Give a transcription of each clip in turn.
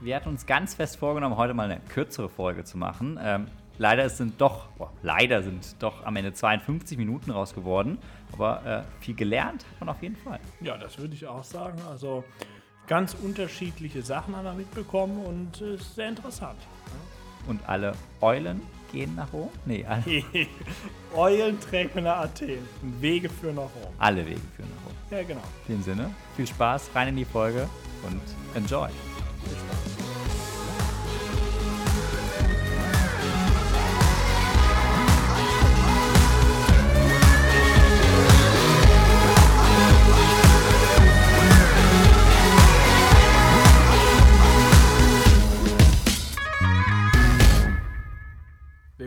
Wir hatten uns ganz fest vorgenommen, heute mal eine kürzere Folge zu machen. Ähm, leider sind doch, boah, leider sind doch am Ende 52 Minuten raus geworden. Aber äh, viel gelernt hat man auf jeden Fall. Ja, das würde ich auch sagen. Also ganz unterschiedliche Sachen haben wir mitbekommen und es ist sehr interessant. Und alle Eulen gehen nach Rom? Nee, alle, Eulen trägt nach Athen. Wege führen nach Rom. alle Wege führen nach Rom. Ja, genau. In dem Sinne, viel Spaß, rein in die Folge und enjoy.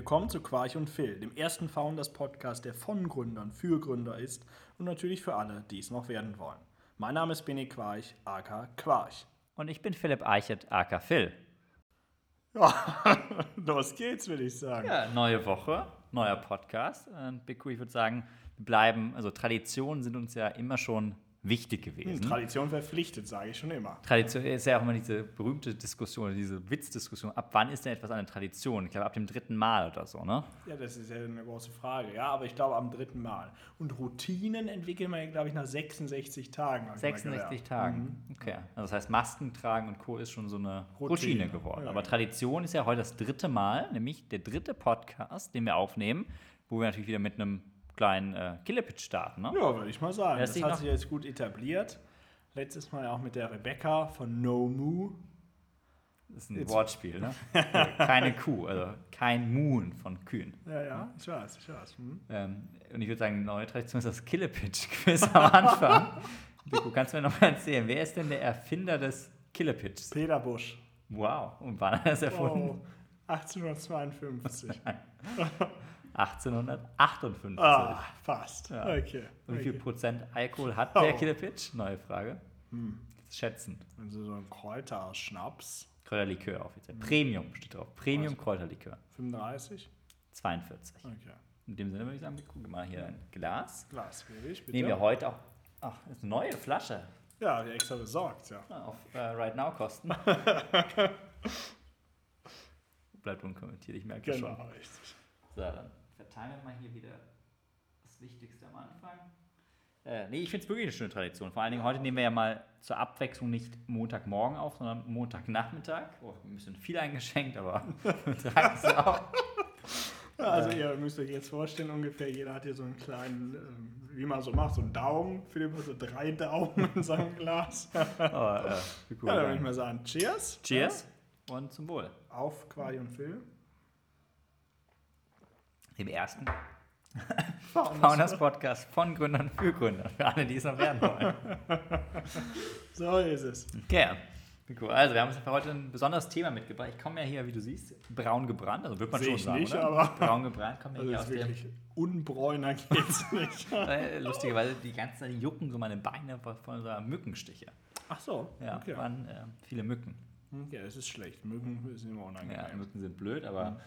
Willkommen zu Quarch und Phil, dem ersten Founders-Podcast, der von Gründern für Gründer ist und natürlich für alle, die es noch werden wollen. Mein Name ist Benny Quarch, aka Quarch. Und ich bin Philipp Eichert, aka Phil. Ja, los geht's, würde ich sagen. Ja, neue Woche, neuer Podcast. Und Big Q, ich würde sagen, wir bleiben, also Traditionen sind uns ja immer schon wichtig gewesen. Tradition verpflichtet, sage ich schon immer. Tradition ist ja auch immer diese berühmte Diskussion, diese Witzdiskussion. Ab wann ist denn etwas eine Tradition? Ich glaube, ab dem dritten Mal oder so, ne? Ja, das ist ja eine große Frage. Ja, aber ich glaube am dritten Mal. Und Routinen entwickeln wir, glaube ich, nach 66 Tagen. hab ich mal 66 gelernt. Tagen. Okay. Also das heißt, Masken tragen und Co. ist schon so eine Routine, Routine. geworden. Ja, Aber. Tradition ist ja heute das dritte Mal, nämlich der dritte Podcast, den wir aufnehmen, wo wir natürlich wieder mit einem kleinen äh, Killepitch starten, ne? Ja, würde ich mal sagen. Das sich hat sich jetzt gut etabliert. Letztes Mal auch mit der Rebecca von No Moo. Das ist ein Jetzt- Wortspiel, ne? Keine Kuh, also kein Moon von Kühen. Ja, ja, ich weiß, ich weiß. Hm? Ähm, und ich würde sagen, neue Tradition ist das Killepitch-Quiz am Anfang. Vico, kannst du mir noch mal erzählen, wer ist denn der Erfinder des Killepitchs? Peter Busch. Wow, und wann hat er das erfunden? Oh, 1852. 1858. ah, fast. Ja. Okay. Und wie viel okay. Prozent Alkohol hat Oh. der Killepitch? Neue Frage. Hm. Schätzen. Also so ein Kräuterschnaps. Kräuterlikör offiziell. Premium steht drauf. Premium Kräuterlikör. 35. 42. Okay. In dem Sinne würde ich sagen, wir gucken mal hier ein Glas. Glas will ich, bitte. Nehmen wir heute auch. Ach, ist eine neue Flasche. Ja, die extra besorgt, ja. Auf äh, Right Now Kosten. Bleibt unkommentiert, ich merke Genau, schon. richtig. So, dann wir mal hier wieder das Wichtigste am Anfang. Äh, nee, ich finde es wirklich eine schöne Tradition. Vor allen Dingen heute nehmen wir ja mal zur Abwechslung nicht Montagmorgen auf, sondern Montagnachmittag. Oh, ein bisschen viel eingeschenkt, aber wir tragen es auch. Ja, also ihr müsst euch jetzt vorstellen, ungefähr jeder hat hier so einen kleinen, ähm, wie man so macht, so einen Daumen. Philipp hat so drei Daumen in seinem Glas. ja, Oh, äh, wie cool dann würde ich mal sagen, Cheers. Cheers und zum Wohl. Ja, auf Quai und Phil. Dem ersten Founders. Podcast von Gründern für Gründer. Für alle, die es noch werden wollen. So ist es. Okay. Cool. Also, wir haben uns für heute ein besonderes Thema mitgebracht. Ich komme ja hier, wie du siehst, braun gebrannt. Also, wird man Sehe schon ich sagen. nicht, oder? aber- Braun gebrannt kommt ja Also hier ist aus dem. wirklich unbräuner geht's nicht. Äh, lustigerweise, die ganze Zeit jucken so meine Beine von so Mückenstiche. Ach so, Ja, okay. waren äh, viele Mücken. Okay, das ist schlecht. Mücken sind immer Ja, unangenehm. Mücken sind blöd, aber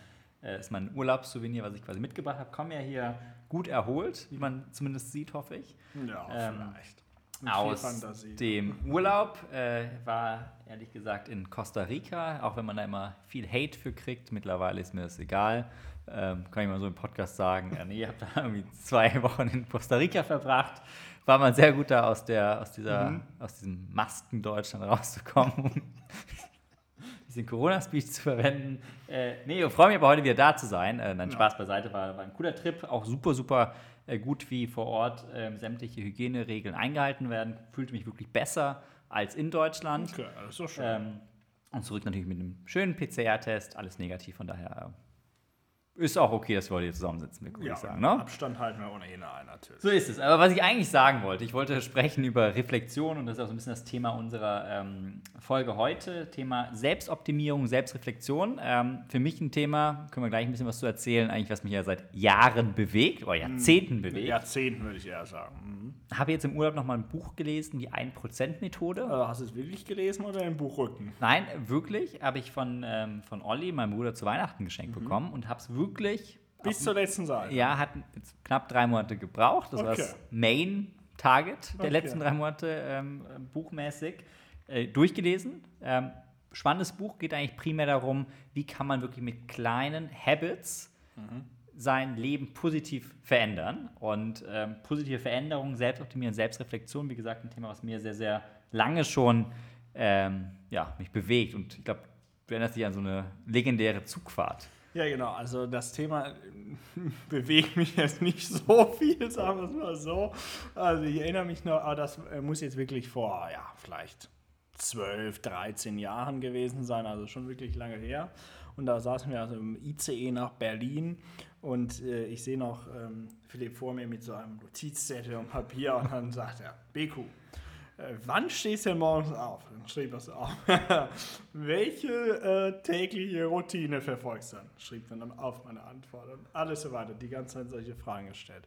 äh, ist mein Urlaubssouvenir, was ich quasi mitgebracht habe. Komme ja hier gut erholt, wie man zumindest sieht, hoffe ich. Ja, Ähm, vielleicht. Mit aus dem Urlaub. Äh, war ehrlich gesagt in Costa Rica, auch wenn man da immer viel Hate für kriegt. Mittlerweile ist mir das egal. Ähm, kann ich mal so im Podcast sagen. Ja, nee, ich habe da irgendwie zwei Wochen in Costa Rica verbracht. War mal sehr gut da aus, der, aus, dieser, Mhm. aus diesem Masken Deutschland rauszukommen. bisschen Corona-Speech zu verwenden. Äh, nee, ich freue mich aber heute wieder da zu sein. Äh, nein. Spaß beiseite, war, war ein cooler Trip. Auch super, super äh, gut, wie vor Ort ähm, sämtliche Hygieneregeln eingehalten werden. Fühlte mich wirklich besser als in Deutschland. Okay, das ist doch schön. Ähm, und zurück natürlich mit einem schönen PCR-Test, alles negativ, von daher äh, ist auch okay, dass wir heute hier zusammensitzen, würde ja, ich sagen. Ne? Abstand halten wir ohnehin ein, natürlich. So ist es. Aber was ich eigentlich sagen wollte, ich wollte sprechen über Reflexion und das ist auch so ein bisschen das Thema unserer ähm, Folge heute. Thema Selbstoptimierung, Selbstreflexion. Ähm, für mich ein Thema, können wir gleich ein bisschen was zu erzählen, eigentlich was mich ja seit Jahren bewegt oder Jahrzehnten bewegt. Jahrzehnten würde ich eher sagen. Mhm. Habe jetzt im Urlaub nochmal ein Buch gelesen, die 1%-Methode. Also hast du es wirklich gelesen oder im Buchrücken? Nein, wirklich, habe ich von, ähm, von Olli, meinem Bruder, zu Weihnachten geschenkt bekommen und habe es wirklich Bis zur letzten Seite. Ja, hat knapp drei Monate gebraucht. Das war Okay. das Main-Target der Okay. letzten drei Monate ähm, buchmäßig. Äh, durchgelesen. Ähm, spannendes Buch, geht eigentlich primär darum, wie kann man wirklich mit kleinen Habits sein Leben positiv verändern. Und ähm, positive Veränderung, Selbstoptimieren, Selbstreflexion, wie gesagt, ein Thema, was mir sehr, sehr lange schon ähm, ja, mich bewegt. Und ich glaube, du erinnerst dich an so eine legendäre Zugfahrt. Ja, genau. Also das Thema bewegt mich jetzt nicht so viel, sagen wir es mal so. Also ich erinnere mich noch, aber das äh, muss jetzt wirklich vor, ja, vielleicht 12, 13 Jahren gewesen sein, also schon wirklich lange her. Und da saßen wir also im ICE nach Berlin und äh, ich sehe noch ähm, Philipp vor mir mit so einem Notizzettel und Papier und dann sagt er, äh, wann stehst du denn morgens auf? Dann schrieb er so auf. Welche äh, tägliche Routine verfolgst du dann? Schrieb dann auf meine Antwort und alles so weiter. Die ganze Zeit solche Fragen gestellt.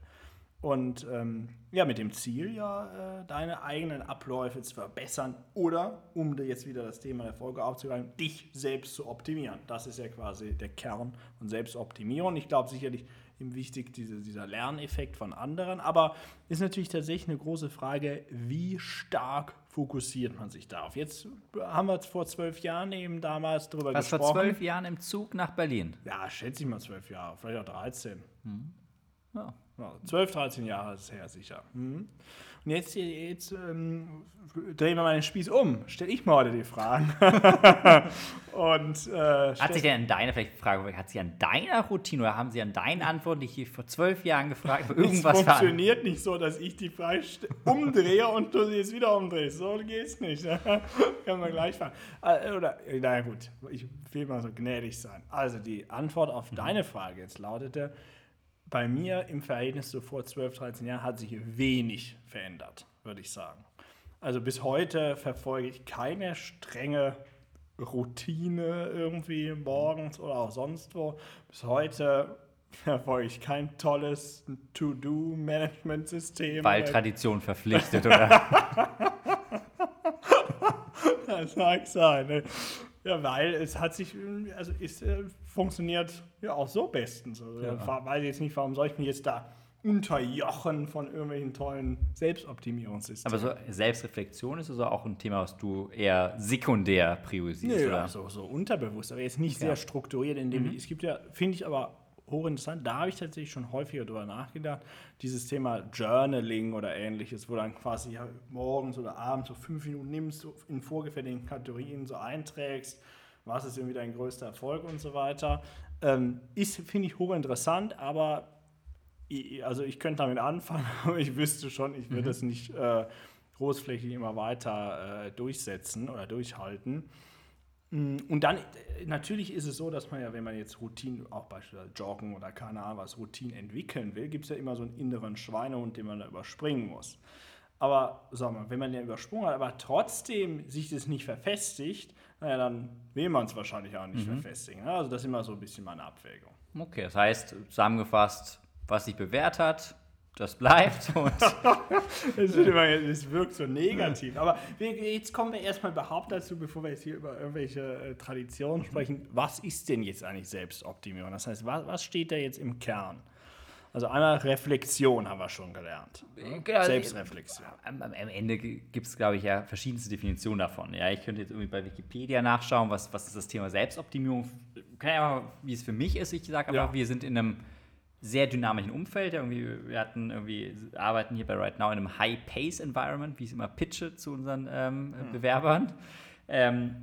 Und ähm, ja, mit dem Ziel, ja, äh, deine eigenen Abläufe zu verbessern oder, um dir jetzt wieder das Thema der Folge aufzugreifen, dich selbst zu optimieren. Das ist ja quasi der Kern von Selbstoptimierung. Ich glaube sicherlich eben wichtig, diese, dieser Lerneffekt von anderen, aber ist natürlich tatsächlich eine große Frage, wie stark fokussiert man sich darauf? Jetzt haben wir vor zwölf Jahren eben damals darüber Was gesprochen. vor zwölf Jahren im Zug nach Berlin. Ja, schätze ich mal zwölf Jahre, vielleicht auch 13. Ja. Ja, 12, 13 Jahre ist her, sicher. Mhm. Und jetzt, jetzt ähm, drehen wir mal den Spieß um. Stelle ich mal heute die Fragen. Und, äh, Hat sich denn an deiner, vielleicht Frage, hat sie an deiner Routine oder haben sie an deinen Antworten, die ich hier vor zwölf Jahren gefragt habe, es irgendwas veran- funktioniert nicht so, dass ich die Frage umdrehe und du sie jetzt wieder umdrehst. So geht's nicht. Können wir gleich fahren. Äh, Oder, äh, na gut, ich will mal so gnädig sein. Also die Antwort auf deine Frage jetzt lautete, bei mir im Verhältnis zu vor 12, 13 Jahren hat sich wenig verändert, würde ich sagen. Also bis heute verfolge ich keine strenge Routine irgendwie morgens oder auch sonst wo. Bis heute verfolge ich kein tolles To-Do-Management-System. weil Tradition verpflichtet, oder? Das mag sein. Ja, weil es hat sich, also es äh, funktioniert ja auch so bestens. Also, ja. Ja. Weiß ich jetzt nicht, warum soll ich mich jetzt da unterjochen von irgendwelchen tollen Selbstoptimierungssystemen. Aber so Selbstreflexion ist also auch ein Thema, was du eher sekundär priorisierst, Nö, oder? also so unterbewusst, aber jetzt nicht Ja. sehr strukturiert, indem es gibt ja, finde ich aber hochinteressant, da habe ich tatsächlich schon häufiger drüber nachgedacht, dieses Thema Journaling oder ähnliches, wo dann quasi ja, morgens oder abends so fünf Minuten nimmst, in vorgefertigten Kategorien so einträgst, was ist irgendwie dein größter Erfolg und so weiter. Ähm, ist, finde ich, hochinteressant, aber i- also ich könnte damit anfangen, aber ich wüsste schon, ich würde es nicht äh, großflächig immer weiter äh, durchsetzen oder durchhalten. Mm, Und dann, äh, natürlich ist es so, dass man ja, wenn man jetzt Routinen, auch beispielsweise Joggen oder keine Ahnung was, Routinen entwickeln will, gibt es ja immer so einen inneren Schweinehund, den man da überspringen muss. Aber sag mal, wenn man den übersprungen hat, aber trotzdem sich das nicht verfestigt, naja, dann will man es wahrscheinlich auch nicht verfestigen. ne? Also das ist immer so ein bisschen meine Abwägung. Okay, das heißt, zusammengefasst, was sich bewährt hat, das bleibt. Und immer, es wirkt so negativ. Aber wir, jetzt kommen wir erstmal überhaupt dazu, bevor wir jetzt hier über irgendwelche äh, Traditionen sprechen. Was ist denn jetzt eigentlich Selbstoptimierung? Das heißt, was, was steht da jetzt im Kern? Also einmal Reflexion haben wir schon gelernt. Genau, Selbstreflexion. am, am Ende gibt es, glaube ich, ja verschiedenste Definitionen davon. Ja, ich könnte jetzt irgendwie bei Wikipedia nachschauen, was, was ist das Thema Selbstoptimierung. Keine Ahnung, wie es für mich ist. Ich sage einfach, Ja. wir sind in einem sehr dynamischen Umfeld. Irgendwie, wir hatten irgendwie, arbeiten hier bei Right Now in einem High-Pace-Environment, wie ich es immer pitche zu unseren ähm, Bewerbern. Ähm,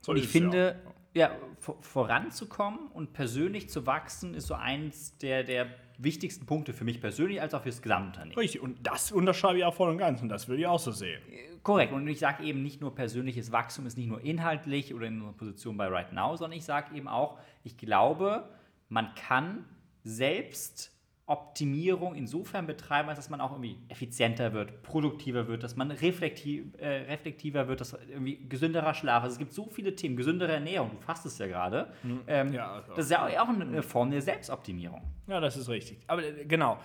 So und ich ja finde, ja, vor- voranzukommen und persönlich zu wachsen, ist so eins der, der wichtigsten Punkte für mich persönlich als auch fürs Gesamtunternehmen. Richtig, und das unterschreibe ich auch voll und ganz und das würde ich auch so sehen. Korrekt. Und ich sage eben nicht nur persönliches Wachstum ist nicht nur inhaltlich oder in unserer Position bei Right Now, sondern ich sage eben auch, ich glaube, man kann Selbstoptimierung insofern betreiben, als dass man auch irgendwie effizienter wird, produktiver wird, dass man reflektiv, äh, reflektiver wird, dass irgendwie gesünderer Schlaf. Also es gibt so viele Themen, gesündere Ernährung, du fasst es ja gerade. Ähm, Ja, also- das ist ja auch eine Form der Selbstoptimierung. Ja, das ist richtig. Aber äh, genau.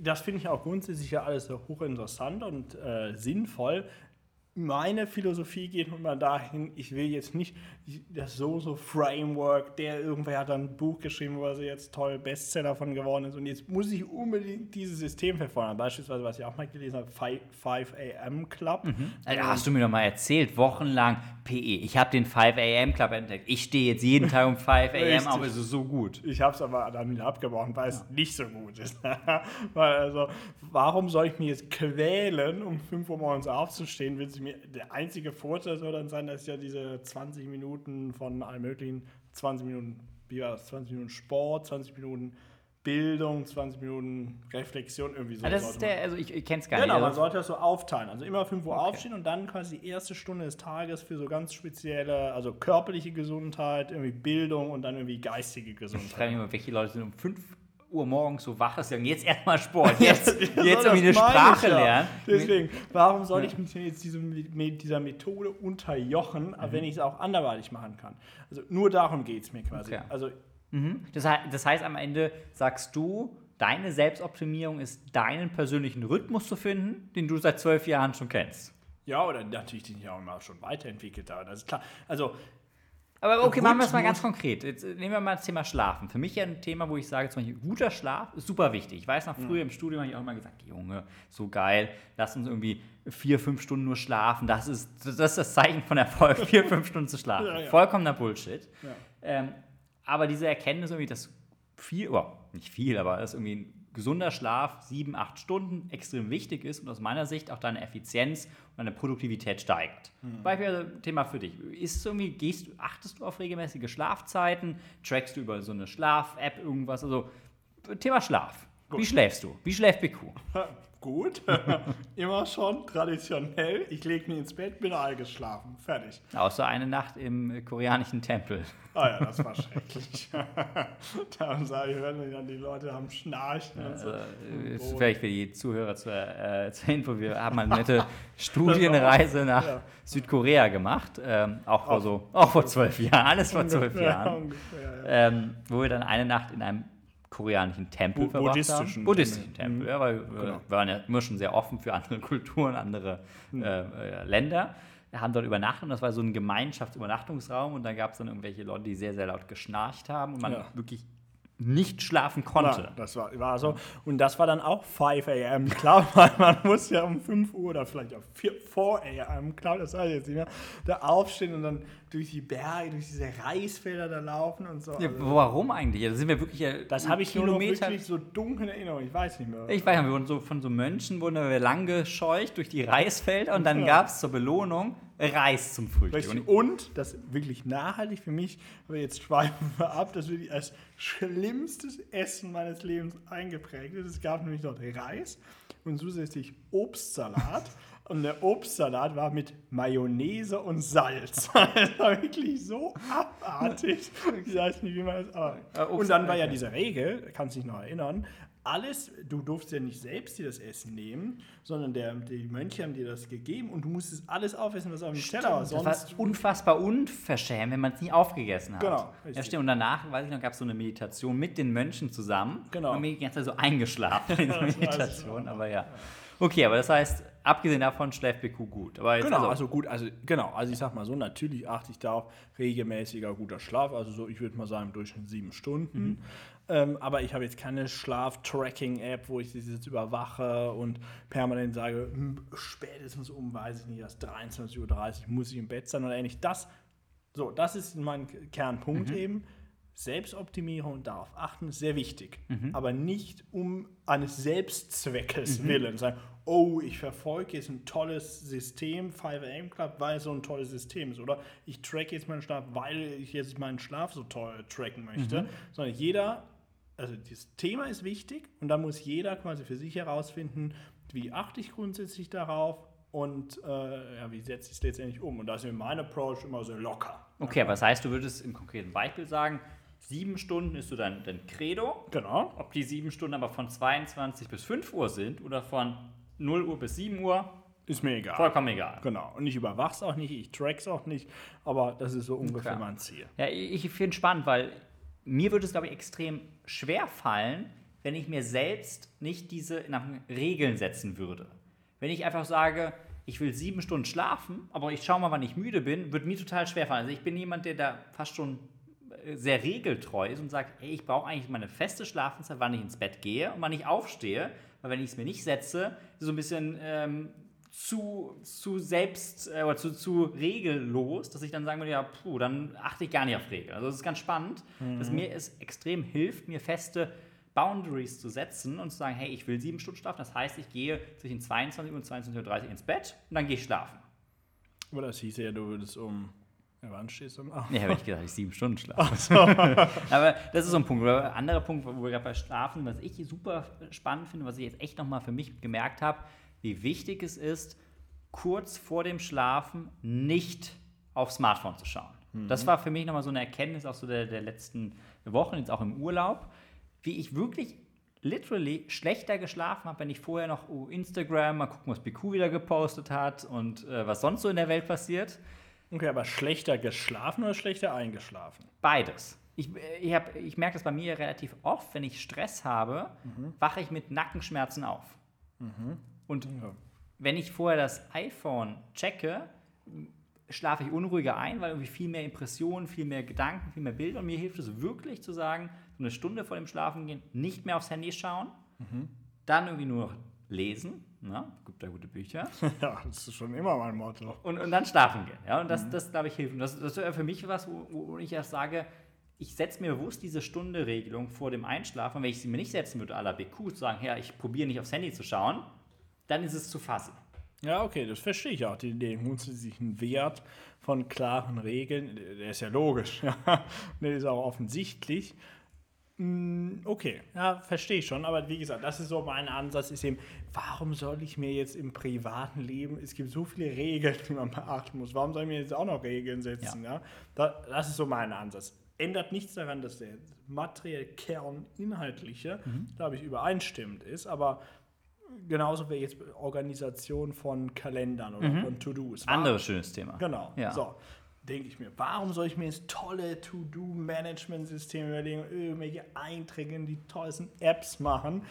Das finde ich auch grundsätzlich ja alles hochinteressant und äh, sinnvoll. Meine Philosophie geht mal dahin, ich will jetzt nicht das So-So-Framework, der irgendwer hat dann ein Buch geschrieben, wo er jetzt toll Bestseller von geworden ist und jetzt muss ich unbedingt dieses System verfolgen. Beispielsweise, was ich auch mal gelesen habe, 5 AM Club. Also hast du mir doch mal erzählt, wochenlang PE. Ich habe den 5 AM Club entdeckt. Ich stehe jetzt jeden Tag um 5 AM auf, es ist so gut. Ich habe es aber dann wieder abgebrochen, weil es nicht so gut ist. weil also, warum soll ich mich jetzt quälen, um 5 Uhr morgens aufzustehen? Willst du mir, der einzige Vorteil soll dann sein, dass ja diese 20 Minuten von allen möglichen, 20 Minuten, das, 20 Minuten Sport, 20 Minuten Bildung, 20 Minuten Reflexion, irgendwie so. Man- der, also ich, ich kenne es gar Genau, nicht. man Also, sollte das so aufteilen. Also immer 5 Uhr aufstehen und dann quasi die erste Stunde des Tages für so ganz spezielle, also körperliche Gesundheit, irgendwie Bildung und dann irgendwie geistige ich frage Gesundheit. mich immer, welche Leute sind um 5 Uhr morgens so wach, sie sagen, jetzt erstmal Sport, jetzt, jetzt irgendwie eine Sprache ja. lernen. Deswegen, warum soll ich mich jetzt diesem, mit dieser Methode unterjochen, Mhm. wenn ich es auch anderweitig machen kann? Also nur darum geht es mir quasi. Okay. Also Mhm. Das, das heißt, am Ende sagst du, deine Selbstoptimierung ist, deinen persönlichen Rhythmus zu finden, den du seit zwölf Jahren schon kennst. ja, oder natürlich den ich auch immer schon weiterentwickelt habe. Das ist klar. Also Aber okay, machen wir es mal ganz konkret. Jetzt äh, nehmen wir mal das Thema Schlafen. Für mich ja ein Thema, wo ich sage, zum Beispiel, guter Schlaf ist super wichtig. Ich weiß noch, früher im Studium habe ich auch immer gesagt, Junge, so geil, lass uns irgendwie vier, fünf Stunden nur schlafen. Das ist das, ist das Zeichen von Erfolg, vier, fünf Stunden zu schlafen. Ja, ja. Vollkommener Bullshit. Ja. Ähm, aber diese Erkenntnis irgendwie, dass viel, oh, nicht viel, aber dass irgendwie ein gesunder Schlaf, sieben, acht Stunden, extrem wichtig ist und aus meiner Sicht auch deine Effizienz und deine Produktivität steigt. Beispiel also, Thema für dich. Ist irgendwie, gehst, du- achtest du auf regelmäßige Schlafzeiten? Trackst du über so eine Schlaf-App irgendwas? Also Thema Schlaf. Wie schläfst du? Wie schläft BQ? gut, immer schon traditionell. Ich lege mich ins Bett, bin eingeschlafen. Fertig. Außer eine Nacht im koreanischen Tempel. Ah ja, das war schrecklich. da sage ich, hören dann die Leute am Schnarchen und so. Also, äh, ist vielleicht für die Zuhörer zur, äh, zur Info, wir haben eine nette Studienreise nach ja. Südkorea gemacht, ähm, auch, vor so, auch vor zwölf Jahren, alles vor zwölf Jahren, ungefähr, ja. ähm, wo wir dann eine Nacht in einem koreanischen Tempel Bu- verbracht buddhistischen haben. Buddhistischen Tempel. Tempel, ja, weil wir Genau. waren ja immer schon sehr offen für andere Kulturen, andere Hm. äh, äh, Länder. Wir haben dort übernachtet und das war so ein Gemeinschaftsübernachtungsraum und da gab es dann irgendwelche Leute, die sehr, sehr laut geschnarcht haben und man Ja. wirklich nicht schlafen konnte. Ja, das war, war so. Und das war dann auch 5 a.m. Klar, weil man muss ja um 5 Uhr oder vielleicht auch 4, 4 a.m. Klar, das weiß ich jetzt nicht mehr, da aufstehen und dann durch die Berge, durch diese Reisfelder da laufen und so. Ja, Also, warum eigentlich? Da sind wir wirklich ja das habe ich nur noch Kilometer. so dunkel in Erinnerung. Ich weiß nicht mehr. ich weiß nicht, wir wurden so von so Mönchen wurden wir lang gescheucht durch die Reisfelder und dann Ja. gab es zur Belohnung Reis zum Frühstück. Und Und das wirklich nachhaltig für mich, aber jetzt schweifen wir ab, das wirklich als schlimmstes Essen meines Lebens eingeprägt ist. Es gab nämlich dort Reis und zusätzlich Obstsalat. Und der Obstsalat war mit Mayonnaise und Salz. Das war wirklich so abartig. Ich weiß nicht, wie man das. Aber. Äh, Und dann war ja diese Regel, kannst dich noch erinnern, alles, du durfst ja nicht selbst dir das Essen nehmen, sondern der, die Mönche haben dir das gegeben und du musstest alles aufessen, was auf dem Teller war. das war unfassbar unverschämt, wenn man es nie aufgegessen hat. Genau, Ja, stimmt. Und danach, weiß ich noch, gab es so eine Meditation mit den Mönchen zusammen. Genau. Und mir die ganze Zeit so eingeschlafen in der Meditation, aber ja. Okay, aber das heißt, abgesehen davon schläft BQ gut. Aber Genau, also, also gut, also genau, also ich sag mal so, natürlich achte ich da auf regelmäßiger guter Schlaf, also so, ich würde mal sagen, im Durchschnitt sieben Stunden. Ähm, aber ich habe jetzt keine Schlaf-Tracking-App, wo ich das jetzt überwache und permanent sage, hm, spätestens um, weiß ich nicht, erst 23.30 Uhr muss ich im Bett sein oder ähnlich. Das, so, das ist mein Kernpunkt eben. Selbstoptimierung und darauf achten ist sehr wichtig, aber nicht um eines Selbstzweckes willen. Sagen, oh, ich verfolge jetzt ein tolles System, 5am Club, weil es so ein tolles System ist. Oder ich track jetzt meinen Schlaf, weil ich jetzt meinen Schlaf so toll tracken möchte. Sondern jeder, also das Thema ist wichtig und da muss jeder quasi für sich herausfinden, wie achte ich grundsätzlich darauf und äh, ja, wie setze ich es letztendlich um. Und da ist mir mein Approach immer so locker. okay, das heißt, du würdest im konkreten Beispiel sagen, sieben Stunden ist so dein, dein Credo. Genau. Ob die sieben Stunden aber von 22 bis 5 Uhr sind oder von 0 Uhr bis 7 Uhr, Ist mir egal. vollkommen egal. Genau. Und ich überwach's auch nicht, ich track's auch nicht, aber das ist so ungefähr Klar. mein Ziel. Ja, ich finde es spannend, weil mir würde es, glaube ich, extrem schwer fallen, wenn ich mir selbst nicht diese Regeln setzen würde. Wenn ich einfach sage, ich will sieben Stunden schlafen, aber ich schaue mal, wann ich müde bin, würde mir total schwer fallen. Also ich bin jemand, der da fast schon sehr regeltreu ist und sagt, ey, ich brauche eigentlich meine feste Schlafenszeit, wann ich ins Bett gehe und wann ich aufstehe, weil wenn ich es mir nicht setze, es so ein bisschen ähm, zu, zu selbst äh, oder zu, zu regellos, dass ich dann sagen würde, ja, puh, dann achte ich gar nicht auf Regeln. Also das ist ganz spannend, dass mir es extrem hilft, mir feste Boundaries zu setzen und zu sagen, hey, ich will sieben Stunden schlafen. Das heißt, ich gehe zwischen 22 und 22.30 Uhr ins Bett und dann gehe ich schlafen. Aber das hieß ja, du würdest um. Ja, wann stehst du um? Nee, habe ich gedacht, ich sieben Stunden schlafe. Aber das ist so ein Punkt. Ein anderer Punkt, wo wir gerade bei Schlafen, was ich super spannend finde, was ich jetzt echt nochmal für mich gemerkt habe, wie wichtig es ist, kurz vor dem Schlafen nicht aufs Smartphone zu schauen. Das war für mich nochmal so eine Erkenntnis auch so der, der letzten Wochen, jetzt auch im Urlaub, wie ich wirklich literally schlechter geschlafen habe, wenn ich vorher noch oh, Instagram, mal gucken, was BQ wieder gepostet hat und äh, was sonst so in der Welt passiert. Okay, aber schlechter geschlafen oder schlechter eingeschlafen? Beides. Ich, ich, hab- ich merke das bei mir relativ oft, wenn ich Stress habe, wache ich mit Nackenschmerzen auf. Und wenn ich vorher das iPhone checke, schlafe ich unruhiger ein, weil irgendwie viel mehr Impressionen, viel mehr Gedanken, viel mehr Bilder. Und mir hilft es wirklich zu sagen, so eine Stunde vor dem Schlafengehen nicht mehr aufs Handy schauen, dann irgendwie nur noch lesen. Ne? Gibt da gute Bücher. Ja, das ist schon immer mein Motto. Und, und dann schlafen gehen. Ja? Und das, das glaube ich, hilft. Und das, das wäre für mich was, wo, wo ich erst sage, ich setze mir bewusst diese Stunde-Regelung vor dem Einschlafen. Wenn ich sie mir nicht setzen würde, à la BQ, zu sagen, ja, ich probiere nicht aufs Handy zu schauen, dann ist es zu fassen. Ja, okay, das verstehe ich auch. Die Idee grundsätzlichen Wert von klaren Regeln, der ist ja logisch. Ja. Der ist auch offensichtlich. Mm, Okay, ja, verstehe ich schon. Aber wie gesagt, das ist so mein Ansatz, ist eben, warum soll ich mir jetzt im privaten Leben, es gibt so viele Regeln, die man beachten muss, warum soll ich mir jetzt auch noch Regeln setzen? Ja. Da, das ist so mein Ansatz. Ändert nichts daran, dass der materielle Kern inhaltliche, glaube ich, übereinstimmend ist, aber genauso wie jetzt Organisation von Kalendern oder von To-Dos. Anderes schönes Thema. Genau. Ja. So, denke ich mir, warum soll ich mir jetzt tolle To-Do-Management-Systeme überlegen, irgendwelche Einträge in die tollsten Apps machen,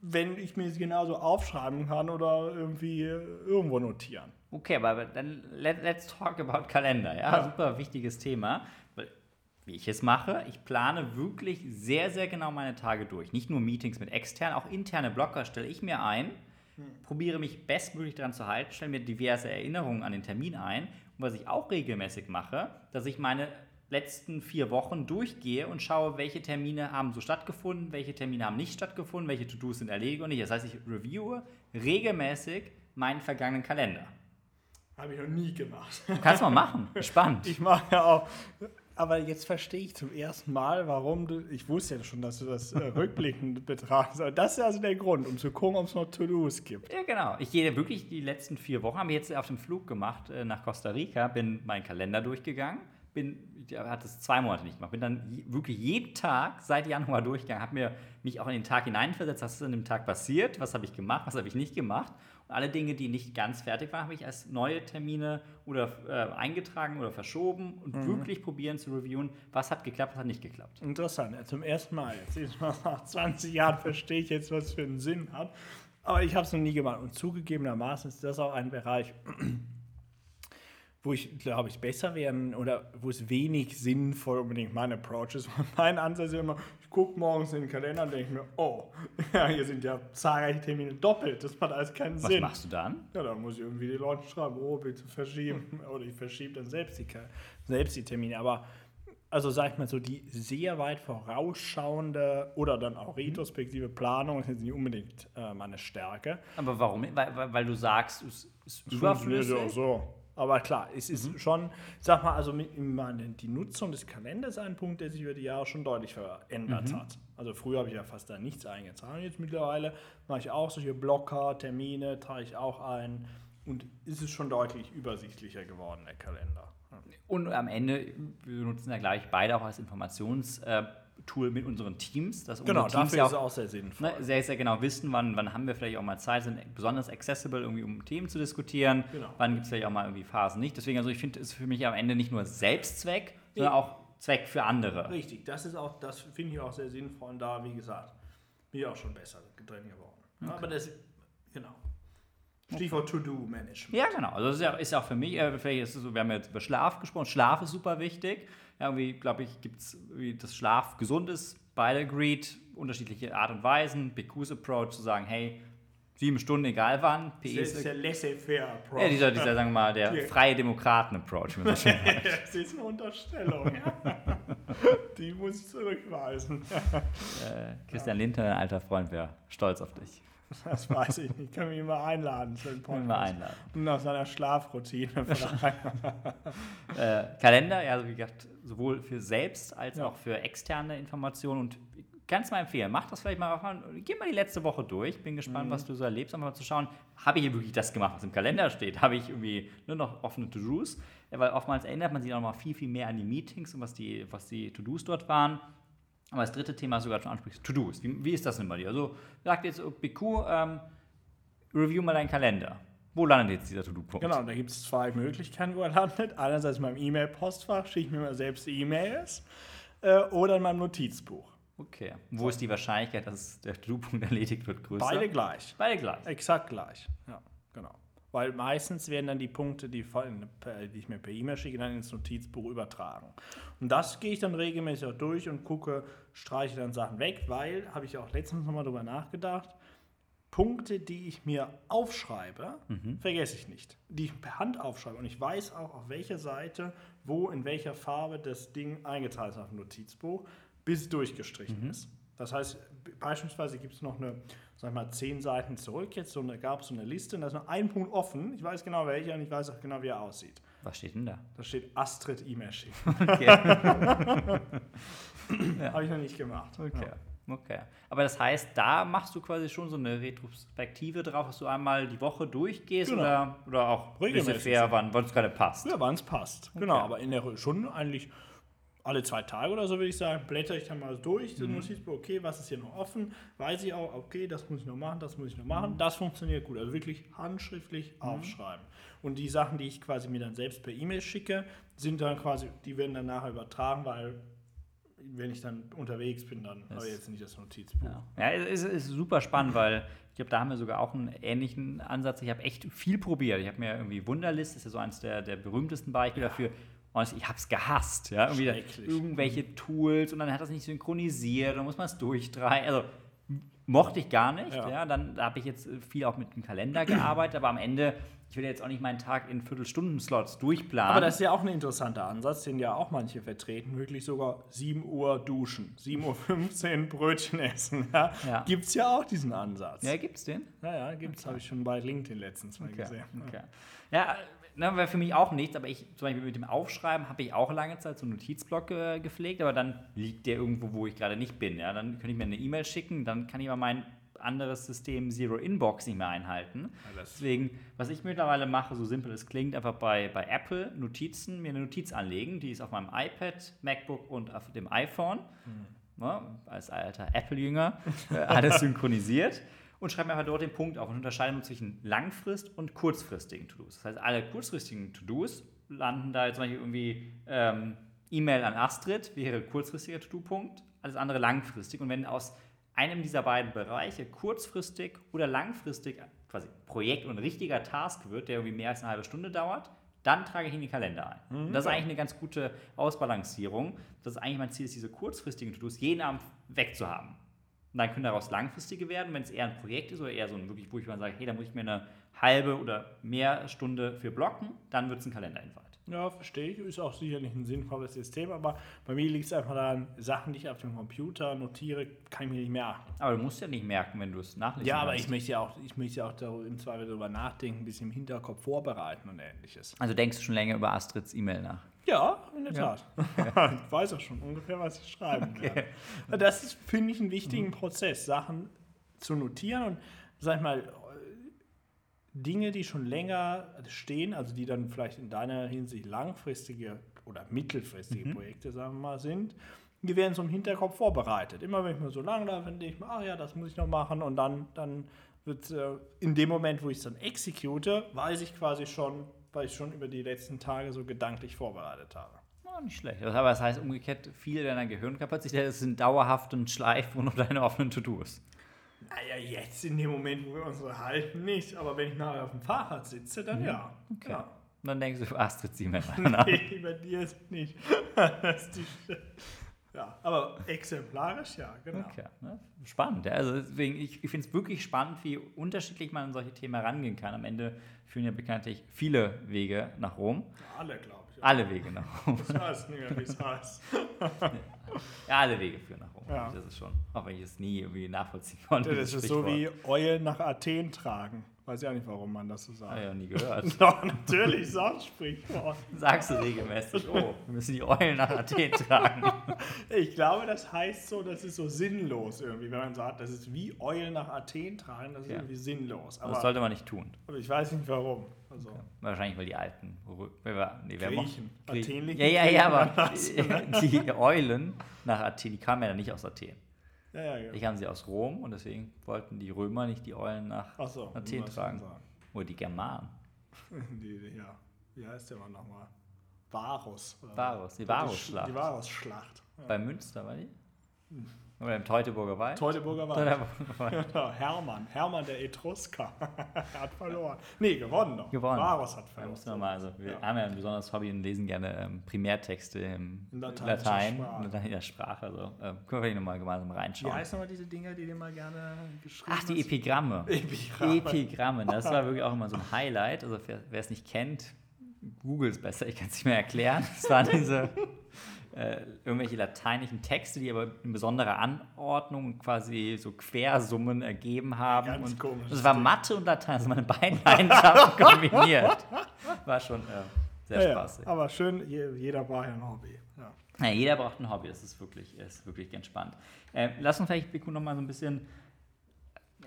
wenn ich mir es genauso aufschreiben kann oder irgendwie äh, irgendwo notieren? Okay, aber dann let, let's talk about Kalender. Ja, super wichtiges Thema. Weil, Wie ich es mache, ich plane wirklich sehr, sehr genau meine Tage durch. Nicht nur Meetings mit externen, auch interne Blocker stelle ich mir ein, probiere mich bestmöglich daran zu halten, stelle mir diverse Erinnerungen an den Termin ein. Und was ich auch regelmäßig mache, dass ich meine letzten vier Wochen durchgehe und schaue, welche Termine haben so stattgefunden, welche Termine haben nicht stattgefunden, welche To-Dos sind erledigt und nicht. Das heißt, ich reviewe regelmäßig meinen vergangenen Kalender. Habe ich noch nie gemacht. Kannst du mal machen. Spannend. Ich mache ja auch. Aber jetzt verstehe ich zum ersten Mal, warum du. Ich wusste ja schon, dass du das äh, rückblickend betrachtest. Aber das ist also der Grund, um zu gucken, ob es noch To-Dos gibt. Ja, genau. Ich gehe wirklich die letzten vier Wochen, habe ich jetzt auf dem Flug gemacht äh, nach Costa Rica, bin meinen Kalender durchgegangen, bin, ich hatte es zwei Monate nicht gemacht, bin dann wirklich jeden Tag seit Januar durchgegangen, habe mir mich auch in den Tag hineinversetzt, was ist an dem Tag passiert, was habe ich gemacht, was habe ich nicht gemacht. Alle Dinge, die nicht ganz fertig waren, habe ich als neue Termine oder äh, eingetragen oder verschoben und wirklich probieren zu reviewen, was hat geklappt, was hat nicht geklappt. Interessant, zum ersten Mal. Jetzt mal nach 20 Jahren verstehe ich jetzt, was für einen Sinn hat. Aber ich habe es noch nie gemacht. Und zugegebenermaßen ist das auch ein Bereich, wo ich, glaube ich, besser werden oder wo es wenig sinnvoll unbedingt mein Approach ist. Mein Ansatz ist immer, ich gucke morgens in den Kalender und denke mir, oh, ja, hier sind ja zahlreiche Termine doppelt. Das macht alles keinen Was Sinn. machst du dann? Ja, dann muss ich irgendwie die Leute schreiben, oh, bitte verschieben. Oder ich verschiebe dann selbst die, selbst die Termine. Aber, also sag ich mal so, die sehr weit vorausschauende oder dann auch retrospektive Planung ist jetzt nicht unbedingt äh, meine Stärke. Aber warum? Weil, weil, weil du sagst, es ist überflüssig. so. Aber klar, es ist schon, sag mal, also die Nutzung des Kalenders ist ein Punkt, der sich über die Jahre schon deutlich verändert hat. Also früher habe ich ja fast da nichts eingetragen. Jetzt mittlerweile mache ich auch solche Blocker, Termine, trage ich auch ein. Und ist es schon deutlich übersichtlicher geworden, der Kalender. Und am Ende, wir nutzen ja gleich beide auch als Informationstool mit unseren Teams. Dass unsere Genau, Teams dafür ja ist es auch auch sehr sinnvoll. ne, sehr, sehr genau wissen, wann, wann haben wir vielleicht auch mal Zeit, sind besonders accessible, irgendwie um Themen zu diskutieren. Genau. Wann gibt es vielleicht auch mal irgendwie Phasen nicht. Deswegen, also ich finde, es ist für mich am Ende nicht nur Selbstzweck, sondern auch Zweck für andere. Richtig, das ist auch, das finde ich auch sehr sinnvoll. Und da, wie gesagt, bin ich auch schon besser drin geworden. Aber das, genau. Stichwort To-Do-Management. Ja, genau. Also das ist ja, ist ja auch für mich, äh, vielleicht ist es so, wir haben jetzt über Schlaf gesprochen. Schlaf ist super wichtig. Ja, irgendwie, glaube ich, gibt es, dass Schlaf gesund ist. Beide agreed, unterschiedliche Art und Weisen. BQ's Approach zu sagen, hey, sieben Stunden, egal wann. Das PEs, ist der laissez-faire Approach. ja, dieser, dieser, sagen wir mal, der freie Demokraten-Approach. wie das ist eine Unterstellung. ja. Die muss ich zurückweisen. äh, Christian Lindner, ein alter Freund, wäre stolz auf dich. Das weiß ich nicht. Können wir ihn mal einladen für den Podcast. einladen. Und nach seiner Schlafroutine. Äh, Kalender, ja, also wie gesagt, sowohl für selbst als Ja. auch für externe Informationen und ganz mal empfehlen, mach das vielleicht mal, geh mal die letzte Woche durch, bin gespannt, Mhm. was du so erlebst, um mal zu schauen, habe ich hier wirklich das gemacht, was im Kalender steht, habe ich irgendwie nur noch offene To-Dos, Ja, weil oftmals erinnert man sich auch noch mal viel, viel mehr an die Meetings und was die, was die To-Dos dort waren. Aber das dritte Thema, was du gerade schon ansprichst, To-Dos. Wie, wie ist das denn bei dir? Also sagt jetzt BQ, ähm, review mal deinen Kalender. Wo landet jetzt dieser To-Do-Punkt? Genau, da gibt es zwei Möglichkeiten, wo er landet. Einerseits in meinem E-Mail-Postfach, schicke ich mir mal selbst E-Mails. Äh, oder in meinem Notizbuch. Okay. Wo ist die Wahrscheinlichkeit, dass der To-Do-Punkt erledigt wird, größer? Beide gleich. Beide gleich. Exakt gleich. Ja, genau. Weil meistens werden dann die Punkte, die, per- die ich mir per E-Mail schicke, dann ins Notizbuch übertragen. Und das gehe ich dann regelmäßig auch durch und gucke, streiche dann Sachen weg, weil, habe ich auch letztens nochmal drüber nachgedacht, Punkte, die ich mir aufschreibe, vergesse ich nicht. Die ich per Hand aufschreibe. Und ich weiß auch, auf welcher Seite, wo, in welcher Farbe das Ding eingetragen ist auf dem Notizbuch, bis es durchgestrichen ist. Das heißt, beispielsweise gibt es noch eine, sag mal, zehn Seiten zurück, jetzt so eine, gab es so eine Liste und da ist noch ein Punkt offen. Ich weiß genau welcher und ich weiß auch genau, wie er aussieht. Was steht denn da? Da steht Astrid E-Mail schicken. Okay. Habe ich noch nicht gemacht. okay. Ja. okay. Aber das heißt, da machst du quasi schon so eine Retrospektive drauf, dass du einmal die Woche durchgehst Genau. oder, oder auch Regelmäßig. fair, wann es gerade passt. Ja, wann es passt. Genau, aber in der schon eigentlich alle zwei Tage oder so würde ich sagen, blätter ich dann mal durch, das Notizbuch, okay, was ist hier noch offen, weiß ich auch, okay, das muss ich noch machen, das muss ich noch machen, das funktioniert gut. Also wirklich handschriftlich aufschreiben. Und die Sachen, die ich quasi mir dann selbst per E-Mail schicke, sind dann quasi, die werden dann nachher übertragen, weil wenn ich dann unterwegs bin, dann habe ich jetzt nicht das Notizbuch. Ja, ja es ist, ist super spannend, weil ich glaube, da haben wir sogar auch einen ähnlichen Ansatz. Ich habe echt viel probiert. Ich habe mir irgendwie Wunderlist, das ist ja so eines der, der berühmtesten Beispiele dafür. Und ich habe es gehasst. Ja? Irgendwie irgendwelche Tools und dann hat das nicht synchronisiert, dann muss man es durchdrehen. Also mochte ich gar nicht. Ja. Ja. Dann da habe ich jetzt viel auch mit dem Kalender gearbeitet, aber am Ende, ich will jetzt auch nicht meinen Tag in Viertelstunden-Slots durchplanen. Aber das ist ja auch ein interessanter Ansatz, den ja auch manche vertreten, wirklich sogar 7 Uhr duschen, 7.15 Uhr Brötchen essen. Ja? Ja. Gibt es ja auch diesen Ansatz. ja, gibt's den? ja, ja gibt's, habe ich schon bei LinkedIn letztens mal Okay. gesehen. okay. Ja, ne, wäre für mich auch nichts, aber ich, zum Beispiel mit dem Aufschreiben habe ich auch lange Zeit so einen Notizblock äh, gepflegt, aber dann liegt der irgendwo, wo ich gerade nicht bin. Ja? Dann könnte ich mir eine E-Mail schicken, dann kann ich aber mein anderes System Zero Inbox nicht mehr einhalten. das- Deswegen, was ich mittlerweile mache, so simpel es klingt, einfach bei, bei Apple Notizen, mir eine Notiz anlegen, die ist auf meinem iPad, MacBook und auf dem iPhone. Ne, als alter Apple-Jünger, äh, alles synchronisiert und schreibe mir einfach dort den Punkt auf und unterscheide nur zwischen langfrist- und kurzfristigen To-Dos. Das heißt, alle kurzfristigen To-Dos landen da jetzt zum Beispiel irgendwie ähm, E-Mail an Astrid, wäre kurzfristiger To-Do-Punkt, alles andere langfristig. Und wenn aus einem dieser beiden Bereiche kurzfristig oder langfristig quasi Projekt und richtiger Task wird, der irgendwie mehr als eine halbe Stunde dauert, dann trage ich in den Kalender ein. Und das ist eigentlich eine ganz gute Ausbalancierung. Das ist eigentlich mein Ziel, ist, diese kurzfristigen To-Dos jeden Abend wegzuhaben. Und dann können daraus langfristige werden, wenn es eher ein Projekt ist oder eher so ein wirklich, wo ich mal sage, hey, da muss ich mir eine halbe oder mehr Stunde für blocken, dann wird es ein Kalenderinvite. Ja, verstehe ich. Ist auch sicherlich ein sinnvolles System, aber bei mir liegt es einfach daran, Sachen, die ich auf dem Computer notiere, kann ich mir nicht merken. Aber du musst ja nicht merken, wenn du es nachlesen Ja, aber kannst. ich möchte ja auch, ich möchte ja auch darüber, im Zweifel darüber nachdenken, ein bisschen im Hinterkopf vorbereiten und ähnliches. Also denkst du schon länger über Astrids E-Mail nach? Ja, in der Ja. Tat. ich weiß auch schon ungefähr, was ich schreiben werde. Das ist, finde ich, einen wichtigen Prozess, Sachen zu notieren und, sag ich mal, Dinge, die schon länger stehen, also die dann vielleicht in deiner Hinsicht langfristige oder mittelfristige Projekte, sagen wir mal, sind, die werden so im Hinterkopf vorbereitet. Immer wenn ich mir so lang laufe, dann denke ich mir, ach ja, das muss ich noch machen und dann, dann wird äh, in dem Moment, wo ich es dann execute, weiß ich quasi schon, weil ich schon über die letzten Tage so gedanklich vorbereitet habe. Oh, nicht schlecht. Aber das heißt umgekehrt, viele deiner Gehirnkapazität sind dauerhaft und schleifen nur deine offenen To-Dos. Naja, jetzt in dem Moment, wo wir uns unterhalten, nicht. Aber wenn ich nachher auf dem Fahrrad sitze, dann ja. Okay. ja. Und dann denkst du E-Mail nach. Nee, bei dir ist nicht. Das ist die Ja, aber exemplarisch, ja, genau. Okay, ne? Spannend. Ja. Also deswegen, ich, ich finde es wirklich spannend, wie unterschiedlich man an solche Themen herangehen kann. Am Ende führen ja bekanntlich viele Wege nach Rom. Alle, glaube ich. Alle Wege nach Rom. Ich weiß nicht mehr, wie es heißt. Ja, alle Wege führen nach Rom. Ja. Das ist schon, auch wenn ich es nie irgendwie nachvollziehen konnte. Das ist so wie Eulen nach Athen tragen. Weiß ich auch nicht, warum man das so sagt. Habe ich noch nie gehört. Doch, natürlich, ist auch ein Sprichwort. Sagst du regelmäßig, oh, wir müssen die Eulen nach Athen tragen. Ich glaube, das heißt so, das ist so sinnlos irgendwie, wenn man sagt, das ist wie Eulen nach Athen tragen, das ist Ja. irgendwie sinnlos. Aber das sollte man nicht tun. aber ich weiß nicht warum. Also, Wahrscheinlich, weil die alten. Nee, Griechen. mochte- Grie- Athen Ja, ja, ja, aber die Eulen nach Athen, die kamen ja nicht aus Athen. Ja, ja, ja. Die kamen sie aus Rom und deswegen wollten die Römer nicht die Eulen nach Ach so, Athen tragen. Oder die Germanen. Die, ja. Wie heißt der mal nochmal? Varus. Varus, die Sch- Varusschlacht. Die Varus-Schlacht. Ja. Bei Münster war die? Oder im Teutoburger Wald? Teutoburger Wald. Genau, Hermann. Hermann der Etrusker. er hat verloren. Nee, gewonnen noch. Gewonnen. Varus hat verloren. wir mal, also wir Ja. haben ja ein besonderes Hobby und lesen gerne ähm, Primärtexte im In lateinischer Latein, Sprache. in lateinischer Sprache. Also ähm, können wir vielleicht nochmal gemeinsam Wie reinschauen. heißen nochmal diese Dinger, die du mal gerne geschrieben Ach, die? Epigramme. Epigramme. Epigramme, das war wirklich auch immer so ein Highlight. Also wer es nicht kennt, googelt es besser, ich kann es nicht mehr erklären. Es waren diese äh, irgendwelche lateinischen Texte, die aber in besonderer Anordnung quasi so Quersummen ergeben haben. Ganz und komisches Das war. Mathe und Latein, also meine beiden Leidenschaften kombiniert. War schon äh, sehr Ja, ja, spaßig. aber schön, je- jeder braucht ja ein Hobby. Ja. Ja, jeder braucht ein Hobby, das ist wirklich, ist wirklich ganz spannend. Äh, lass uns vielleicht, Biku, noch mal so ein bisschen.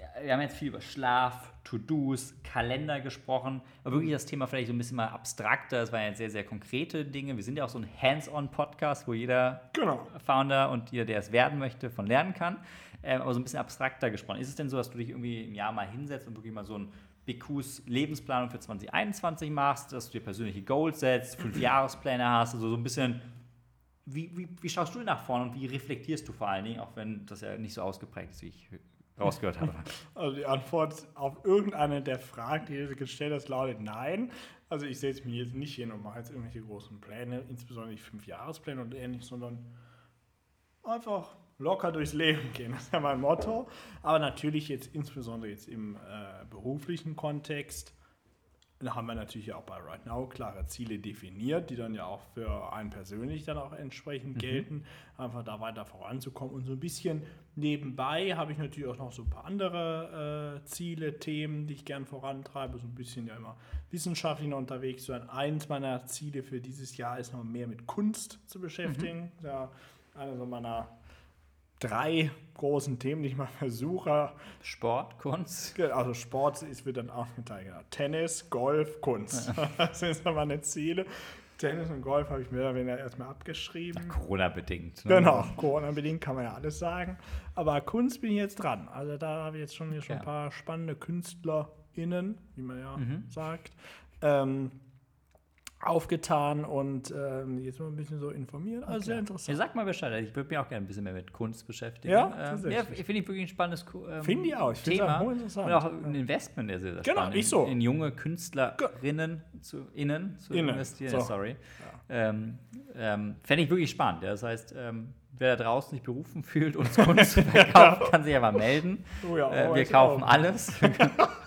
Ja, Wir haben jetzt viel über Schlaf, To-Dos, Kalender gesprochen, aber wirklich das Thema vielleicht so ein bisschen mal abstrakter. Das waren jetzt sehr, sehr konkrete Dinge. Wir sind ja auch so ein Hands-on-Podcast, wo jeder Genau. Founder und jeder, der es werden möchte, von lernen kann. Ähm, aber so ein bisschen abstrakter gesprochen. Ist es denn so, dass du dich irgendwie im Jahr mal hinsetzt und wirklich mal so ein BQs Lebensplanung für 2021 machst, dass du dir persönliche Goals setzt, fünf Jahrespläne hast, also so ein bisschen, wie, wie, wie schaust du nach vorne und wie reflektierst du vor allen Dingen, auch wenn das ja nicht so ausgeprägt ist, wie ich rausgehört habe. Also die Antwort auf irgendeine der Fragen, die du gestellt hast, lautet nein. Also ich setze mich jetzt nicht hin und mache jetzt irgendwelche großen Pläne, insbesondere nicht fünf Jahrespläne und ähnlich, sondern einfach locker durchs Leben gehen. Das ist ja mein Motto. Aber natürlich jetzt insbesondere jetzt im äh, beruflichen Kontext da haben wir natürlich auch bei Right Now klare Ziele definiert, die dann ja auch für einen persönlich dann auch entsprechend gelten, einfach da weiter voranzukommen. Und so ein bisschen nebenbei habe ich natürlich auch noch so ein paar andere äh, Ziele, Themen, die ich gern vorantreibe, so ein bisschen ja immer wissenschaftlich unterwegs sein. Eins meiner Ziele für dieses Jahr ist noch mehr mit Kunst zu beschäftigen. Ja, einer so meiner drei großen Themen, die ich mal versuche, Sport, Kunst. also Sport ist, wird dann auch geteilt. Genau. Tennis, Golf, Kunst. Das sind so meine Ziele. Tennis und Golf habe ich mehr oder weniger erstmal abgeschrieben. Corona-bedingt. Ne? Genau, Corona-bedingt kann man ja alles sagen. Aber Kunst bin ich jetzt dran. Also da habe ich jetzt schon, hier schon Ja. ein paar spannende KünstlerInnen, wie man ja Mhm. sagt, ähm, aufgetan und ähm, jetzt mal ein bisschen so informiert. Also sehr Ja, interessant. sag mal Bescheid. Ich würde mich auch gerne ein bisschen mehr mit Kunst beschäftigen. Ja, ähm, ja finde ich wirklich ein spannendes ähm, Finde ich auch. Ich Thema. auch hochinteressant. Und auch ein Investment, der sehr, sehr Genau, spannend ich so. In, in junge Künstlerinnen zu innen zu Innen, investieren. so. Sorry. Ähm, ähm, Fände ich wirklich spannend. Ja. Das heißt, ähm, wer da draußen sich berufen fühlt, uns Kunst zu verkaufen, kann sich ja mal melden. Oh ja, äh, oh, wir ich kaufen auch. alles.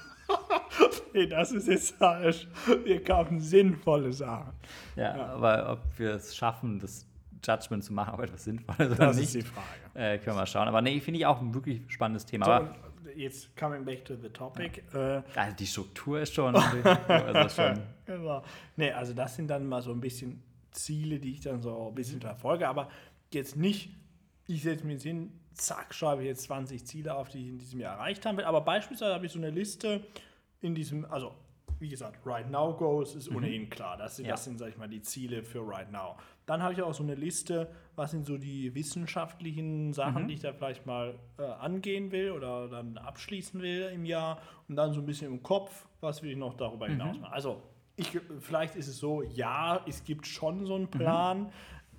Nee, das ist jetzt falsch. Wir kaufen sinnvolle Sachen. ja, Aber ob wir es schaffen, das Judgment zu machen, ob etwas sinnvoll ist oder Das nicht, ist die Frage. äh, können wir mal schauen. Aber nee, finde ich auch ein wirklich spannendes Thema. So, Aber jetzt coming back to the topic. Äh, also die Struktur ist schon, also schon genau. Nee, also das sind dann mal so ein bisschen Ziele, die ich dann so ein bisschen verfolge, aber jetzt nicht, ich setze mir jetzt hin, zack, schreibe ich jetzt 20 Ziele auf, die ich in diesem Jahr erreicht haben will. Aber beispielsweise habe ich so eine Liste in diesem, also wie gesagt, Right Now Goals ist ohnehin klar. Das, sind- Ja. das sind, sag ich mal, die Ziele für Right Now. Dann habe ich auch so eine Liste, was sind so die wissenschaftlichen Sachen, die ich da vielleicht mal äh, angehen will oder dann abschließen will im Jahr. Und dann so ein bisschen im Kopf, was will ich noch darüber hinaus machen. Also ich, vielleicht ist es so, ja, es gibt schon so einen Plan,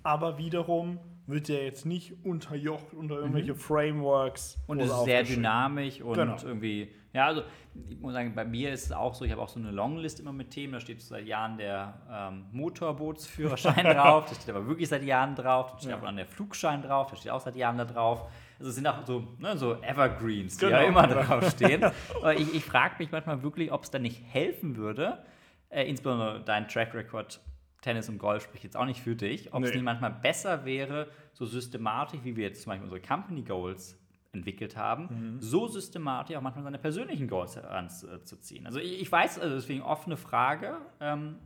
aber wiederum wird der jetzt nicht unterjocht unter irgendwelche Frameworks. Und es ist sehr dynamisch und Genau. irgendwie, Ja, also ich muss sagen, bei mir ist es auch so, ich habe auch so eine Longlist immer mit Themen, da steht seit Jahren der ähm, Motorbootsführerschein drauf, da steht aber wirklich seit Jahren drauf, da steht ja. auch dann der Flugschein drauf, da steht auch seit Jahren da drauf. Also es sind auch so, ne, so Evergreens, die genau. ja immer draufstehen. aber ich, ich frage mich manchmal wirklich, ob es da nicht helfen würde, äh, insbesondere dein Track Record Tennis und Golf spricht jetzt auch nicht für dich, ob es nee. nicht manchmal besser wäre, so systematisch, wie wir jetzt zum Beispiel unsere Company Goals entwickelt haben, mhm. so systematisch auch manchmal seine persönlichen Goals heranzuziehen. Also ich, ich weiß, also deswegen offene Frage. Ähm,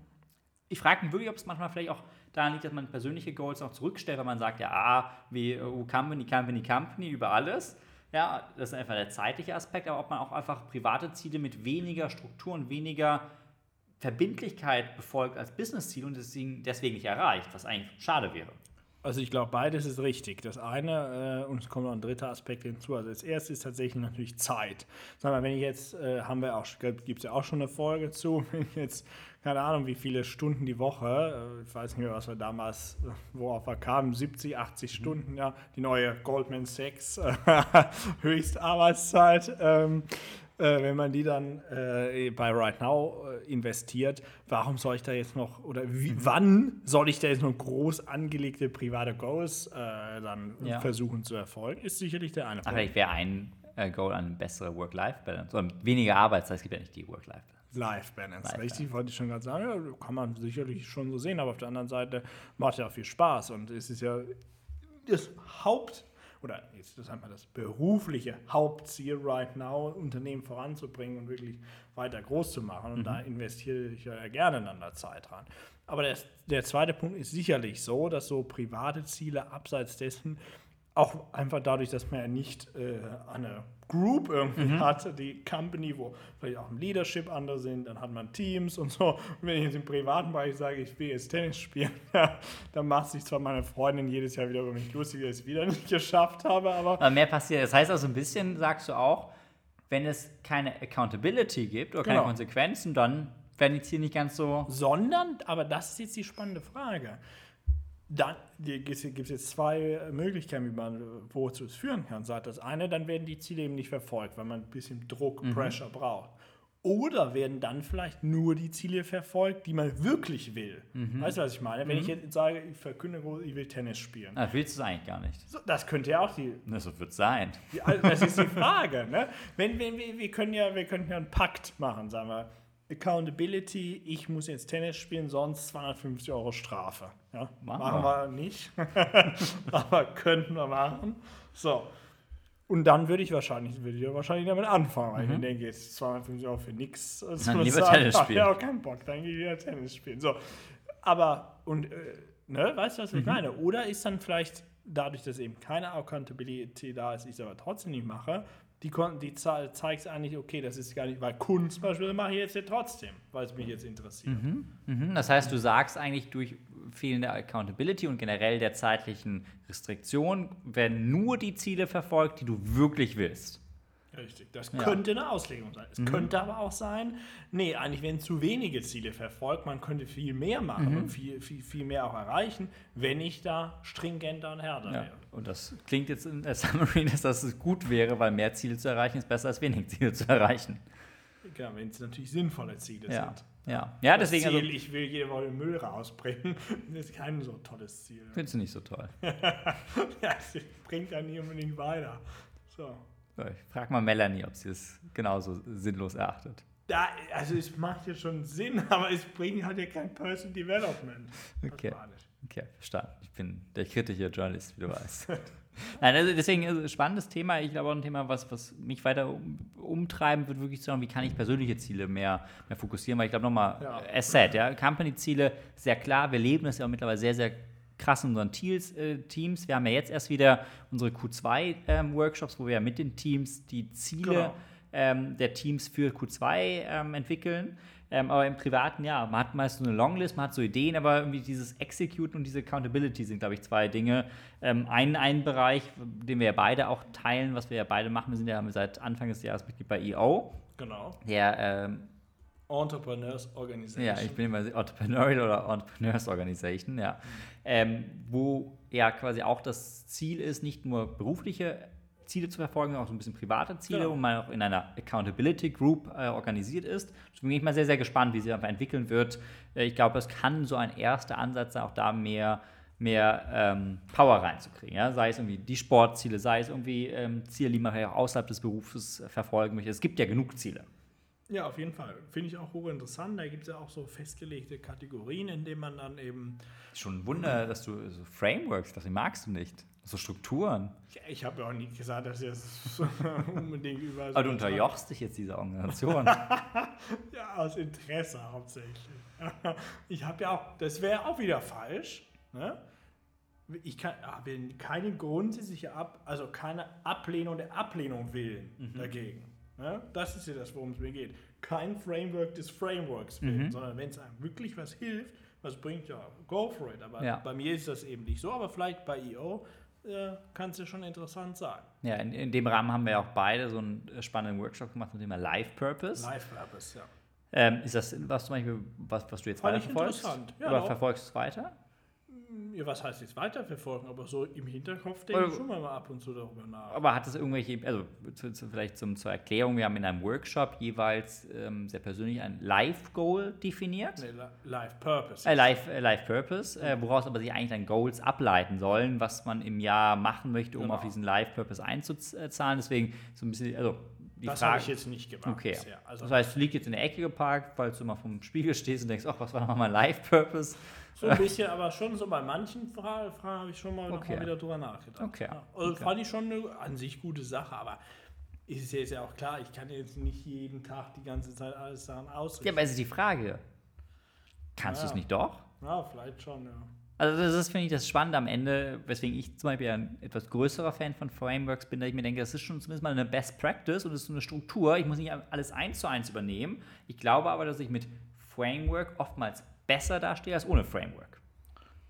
ich frage mich wirklich, ob es manchmal vielleicht auch daran liegt, dass man persönliche Goals auch zurückstellt, weil man sagt, ja, ah, wie uh, Company, Company, Company über alles. Ja, das ist einfach der zeitliche Aspekt, aber ob man auch einfach private Ziele mit weniger Struktur und weniger Verbindlichkeit befolgt als Business-Ziel und deswegen, deswegen nicht erreicht, was eigentlich schade wäre. Also ich glaube, beides ist richtig. Das eine, äh, und es kommt noch ein dritter Aspekt hinzu. Also das erste ist tatsächlich natürlich Zeit. Sag mal, wenn ich jetzt, äh, haben wir auch, gibt es ja auch schon eine Folge zu, wenn ich jetzt, keine Ahnung, wie viele Stunden die Woche, äh, ich weiß nicht mehr, was wir damals, worauf wir kamen, 70, 80 Stunden, ja, die neue Goldman Sachs Höchstarbeitszeit. Ähm, äh, wenn man die dann äh, bei Right Now äh, investiert, warum soll ich da jetzt noch, oder wie, mhm. wann soll ich da jetzt noch groß angelegte private Goals äh, dann ja. versuchen zu erfolgen, ist sicherlich der eine Punkt. Aber ich wäre ein äh, Goal eine bessere Work-Life-Balance, oder weniger Arbeitszeit, es gibt ja nicht die Work-Life-Balance. Life-Balance, Life richtig, wollte ich schon gerade sagen. Ja, kann man sicherlich schon so sehen, aber auf der anderen Seite macht ja auch viel Spaß und es ist ja das Haupt- oder jetzt das einmal das berufliche Hauptziel right now, Unternehmen voranzubringen und wirklich weiter groß zu machen. Und mhm. da investiere ich ja gerne dann der Zeit dran. Aber der, der zweite Punkt ist sicherlich so, dass so private Ziele abseits dessen auch einfach dadurch, dass man ja nicht äh, eine Group irgendwie mhm. hat, die Company, wo vielleicht auch im Leadership andere sind, dann hat man Teams und so. Und wenn ich jetzt im privaten Bereich sage, ich will jetzt Tennis spielen, ja, dann macht sich zwar meine Freundin jedes Jahr wieder über mich lustig, dass ich es wieder nicht geschafft habe, aber. Aber mehr passiert. Das heißt also ein bisschen, sagst du auch, wenn es keine Accountability gibt oder keine genau. Konsequenzen, dann werden die Ziele nicht ganz so. Sondern, aber das ist jetzt die spannende Frage dann gibt es jetzt zwei Möglichkeiten, wie man wozu es führen kann. Sagt das eine, dann werden die Ziele eben nicht verfolgt, weil man ein bisschen Druck, mhm. Pressure braucht. Oder werden dann vielleicht nur die Ziele verfolgt, die man wirklich will. Mhm. Weißt du, was ich meine? Wenn mhm. ich jetzt sage, ich verkünde, ich will Tennis spielen. Ah, willst du es eigentlich gar nicht? So, das könnte ja auch die. Das wird sein. Die, also das ist die Frage. ne? wenn, wenn, wir, wir, können ja, wir könnten ja einen Pakt machen, sagen wir. Accountability, ich muss jetzt Tennis spielen, sonst 250 Euro Strafe. Ja, machen, machen wir. nicht, aber könnten wir machen. So. Und dann würde ich wahrscheinlich, würde ich wahrscheinlich damit anfangen, weil mhm. ich denke, jetzt 250 Euro für nichts. Dann lieber Tennis spielen. Ja, auch keinen Bock, dann gehe ich wieder Tennis spielen. So. Aber, und, äh, ne, weißt du, was ich mhm. meine? Oder ist dann vielleicht dadurch, dass eben keine Accountability da ist, ich es aber trotzdem nicht mache, die, die zeigt eigentlich, okay, das ist gar nicht, weil Kunst zum Beispiel mache ich jetzt ja trotzdem, weil es mich jetzt interessiert. Mhm, mhm. Das heißt, du sagst eigentlich durch fehlende Accountability und generell der zeitlichen Restriktion werden nur die Ziele verfolgt, die du wirklich willst. Richtig, das könnte ja. eine Auslegung sein. Es mhm. könnte aber auch sein, nee, eigentlich werden zu wenige Ziele verfolgt, man könnte viel mehr machen mhm. und viel, viel, viel mehr auch erreichen, wenn ich da stringenter und härter ja. wäre. Und das klingt jetzt in der Summary, dass das gut wäre, weil mehr Ziele zu erreichen ist besser als wenig Ziele zu erreichen. Ja, wenn es natürlich sinnvolle Ziele ja. sind. Ja, ja das deswegen. Ziel, also, ich will jede Woche Müll rausbringen, das ist kein so tolles Ziel. Findest du nicht so toll? ja, das bringt dann nicht unbedingt weiter. So. Ich frage mal Melanie, ob sie es genauso sinnlos erachtet. Da, also es macht ja schon Sinn, aber es bringt halt ja kein Personal Development. Okay. Okay, verstanden. Ich bin der kritische Journalist, wie du weißt. Nein, also deswegen also spannendes Thema. Ich glaube auch ein Thema, was, was mich weiter um, umtreiben wird, wirklich zu sagen, wie kann ich persönliche Ziele mehr, mehr fokussieren, weil ich glaube nochmal, ja. Asset, ja, Company-Ziele, sehr klar, wir leben das ja auch mittlerweile sehr, sehr krass in unseren Teams, äh, Teams. Wir haben ja jetzt erst wieder unsere Q2-Workshops, ähm, wo wir ja mit den Teams die Ziele genau. ähm, der Teams für Q2 ähm, entwickeln. Ähm, aber im Privaten, ja, man hat meist so eine Longlist, man hat so Ideen, aber irgendwie dieses Execute und diese Accountability sind, glaube ich, zwei Dinge. Ähm, ein, ein Bereich, den wir ja beide auch teilen, was wir ja beide machen, wir sind ja seit Anfang des Jahres Mitglied bei EO. Genau. Der ähm, Entrepreneurs Organization. Ja, ich bin immer Entrepreneurial oder Entrepreneurs Organization, ja. Ähm, wo ja quasi auch das Ziel ist, nicht nur berufliche Ziele zu verfolgen, auch so ein bisschen private Ziele, Genau. wo man auch in einer Accountability Group äh, organisiert ist. Deswegen bin ich mal sehr, sehr gespannt, wie sie einfach entwickeln wird. Äh, ich glaube, es kann so ein erster Ansatz sein, auch da mehr, mehr ähm, Power reinzukriegen. Ja? Sei es irgendwie die Sportziele, sei es irgendwie ähm, Ziele, die man ja auch außerhalb des Berufes verfolgen möchte. Es gibt ja genug Ziele. Ja, auf jeden Fall. Finde ich auch hochinteressant. Da gibt es ja auch so festgelegte Kategorien, in denen man dann eben. Schon ein Wunder, dass du so Frameworks, das magst du nicht. So Strukturen. Ich, ich habe ja auch nicht gesagt, dass das unbedingt überall. so Aber du unterjochst dich jetzt dieser Organisation. Ja, aus Interesse hauptsächlich. Ich habe ja auch, das wäre auch wieder falsch. Ne? Ich kann, habe keine grundsätzliche Ab, also keine Ablehnung der Ablehnung willen dagegen. Ne? Das ist ja das, worum es mir geht. Kein Framework des Frameworks willen, sondern wenn es einem wirklich was hilft, was bringt, ja, go for it. Aber Ja. bei mir ist das eben nicht so, aber vielleicht bei EO äh, kann es ja schon interessant sein. Ja, in, in dem Rahmen haben wir ja auch beide so einen äh, spannenden Workshop gemacht mit dem Thema Life Purpose. Life Purpose, ja. Ähm, ist das was zum Beispiel, was, was du jetzt Fand weiter ich verfolgst? interessant. Ja, Oder doch. verfolgst du es weiter? Ja, was heißt jetzt weiterverfolgen? Aber so im Hinterkopf denke ich schon mal ab und zu darüber nach. Aber hat es irgendwelche, also zu, zu, vielleicht zum, zur Erklärung, wir haben in einem Workshop jeweils ähm, sehr persönlich ein Life-Goal definiert. Nee, Li- Life Purpose. Äh, Life, äh, Life Purpose, äh, woraus aber sich eigentlich dann Goals ableiten sollen, was man im Jahr machen möchte, um Genau. auf diesen Life Purpose einzuzahlen. Deswegen so ein bisschen, also die das habe ich jetzt nicht gemacht Okay. Also das heißt, du liegst jetzt in der Ecke geparkt, falls du mal vom Spiegel stehst und denkst, ach, was war nochmal mein Life Purpose? So ein bisschen, aber schon so bei manchen Fragen, Fragen habe ich schon mal, Okay. mal wieder drüber nachgedacht. Okay. Ja. Also Okay. fand ich schon eine an sich gute Sache, aber ist es jetzt ja auch klar, ich kann jetzt nicht jeden Tag die ganze Zeit alles daran Ja, ausrichten. aber es ist die Frage, kannst du es Ja. nicht doch? Ja, vielleicht schon, ja. Also das ist, finde ich, das Spannende am Ende, weswegen ich zum Beispiel ein etwas größerer Fan von Frameworks bin, da ich mir denke, das ist schon zumindest mal eine Best Practice und es ist so eine Struktur. Ich muss nicht alles eins zu eins übernehmen. Ich glaube aber, dass ich mit Framework oftmals besser dastehe als ohne Framework.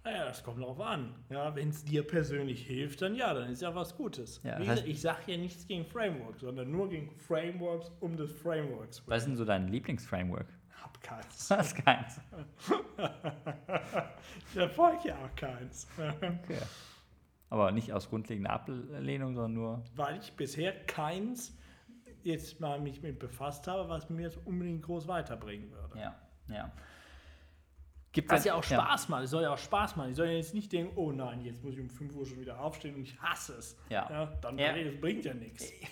Naja, das kommt darauf an. Ja, wenn es dir persönlich hilft, dann ja, dann ist ja was Gutes. Ja, das heißt- ich sage ja nichts gegen Frameworks, sondern nur gegen Frameworks um des Frameworks. Was ist denn so dein Lieblingsframework? Hab keins. Das ist keins. Ich ja auch keins. Okay. Aber nicht aus grundlegender Ablehnung, sondern nur. Weil ich bisher keins jetzt mal mich mit befasst habe, was mir jetzt unbedingt groß weiterbringen würde. Ja, ja. Gibt Was ja auch Spaß macht. Es soll ja auch Spaß machen. Ich soll ja jetzt nicht denken, oh nein, jetzt muss ich um 5 Uhr schon wieder aufstehen und ich hasse es. Ja. dann Ja. das bringt ja nichts.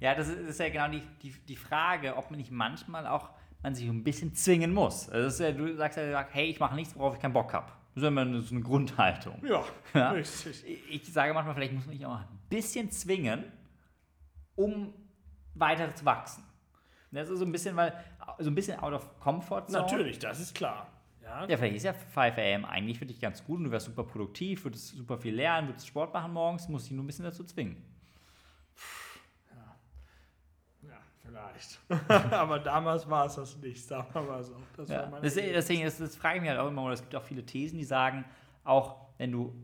Ja, das ist, ja genau die, die, die Frage, ob man nicht manchmal auch man sich ein bisschen zwingen muss. Also ja, du sagst ja, hey, ich mache nichts, worauf ich keinen Bock habe. Das ist immer eine- so eine Grundhaltung. Ja, Ja. richtig. Ich ich sage manchmal, vielleicht muss man sich auch ein bisschen zwingen, um weiter zu wachsen. Das ist so ein bisschen, weil so ein bisschen out of comfort zone. Natürlich, das ist klar. Ja, Ja, vielleicht ist ja 5 am eigentlich für dich ganz gut und du wärst super produktiv, würdest super viel lernen, würdest Sport machen morgens, musst dich nur ein bisschen dazu zwingen. ja vielleicht. Aber damals war es das nicht, sagen wir mal so. Das Ja. war meine Das, deswegen, das, das frage ich mich halt auch immer, und es gibt auch viele Thesen, die sagen, auch wenn du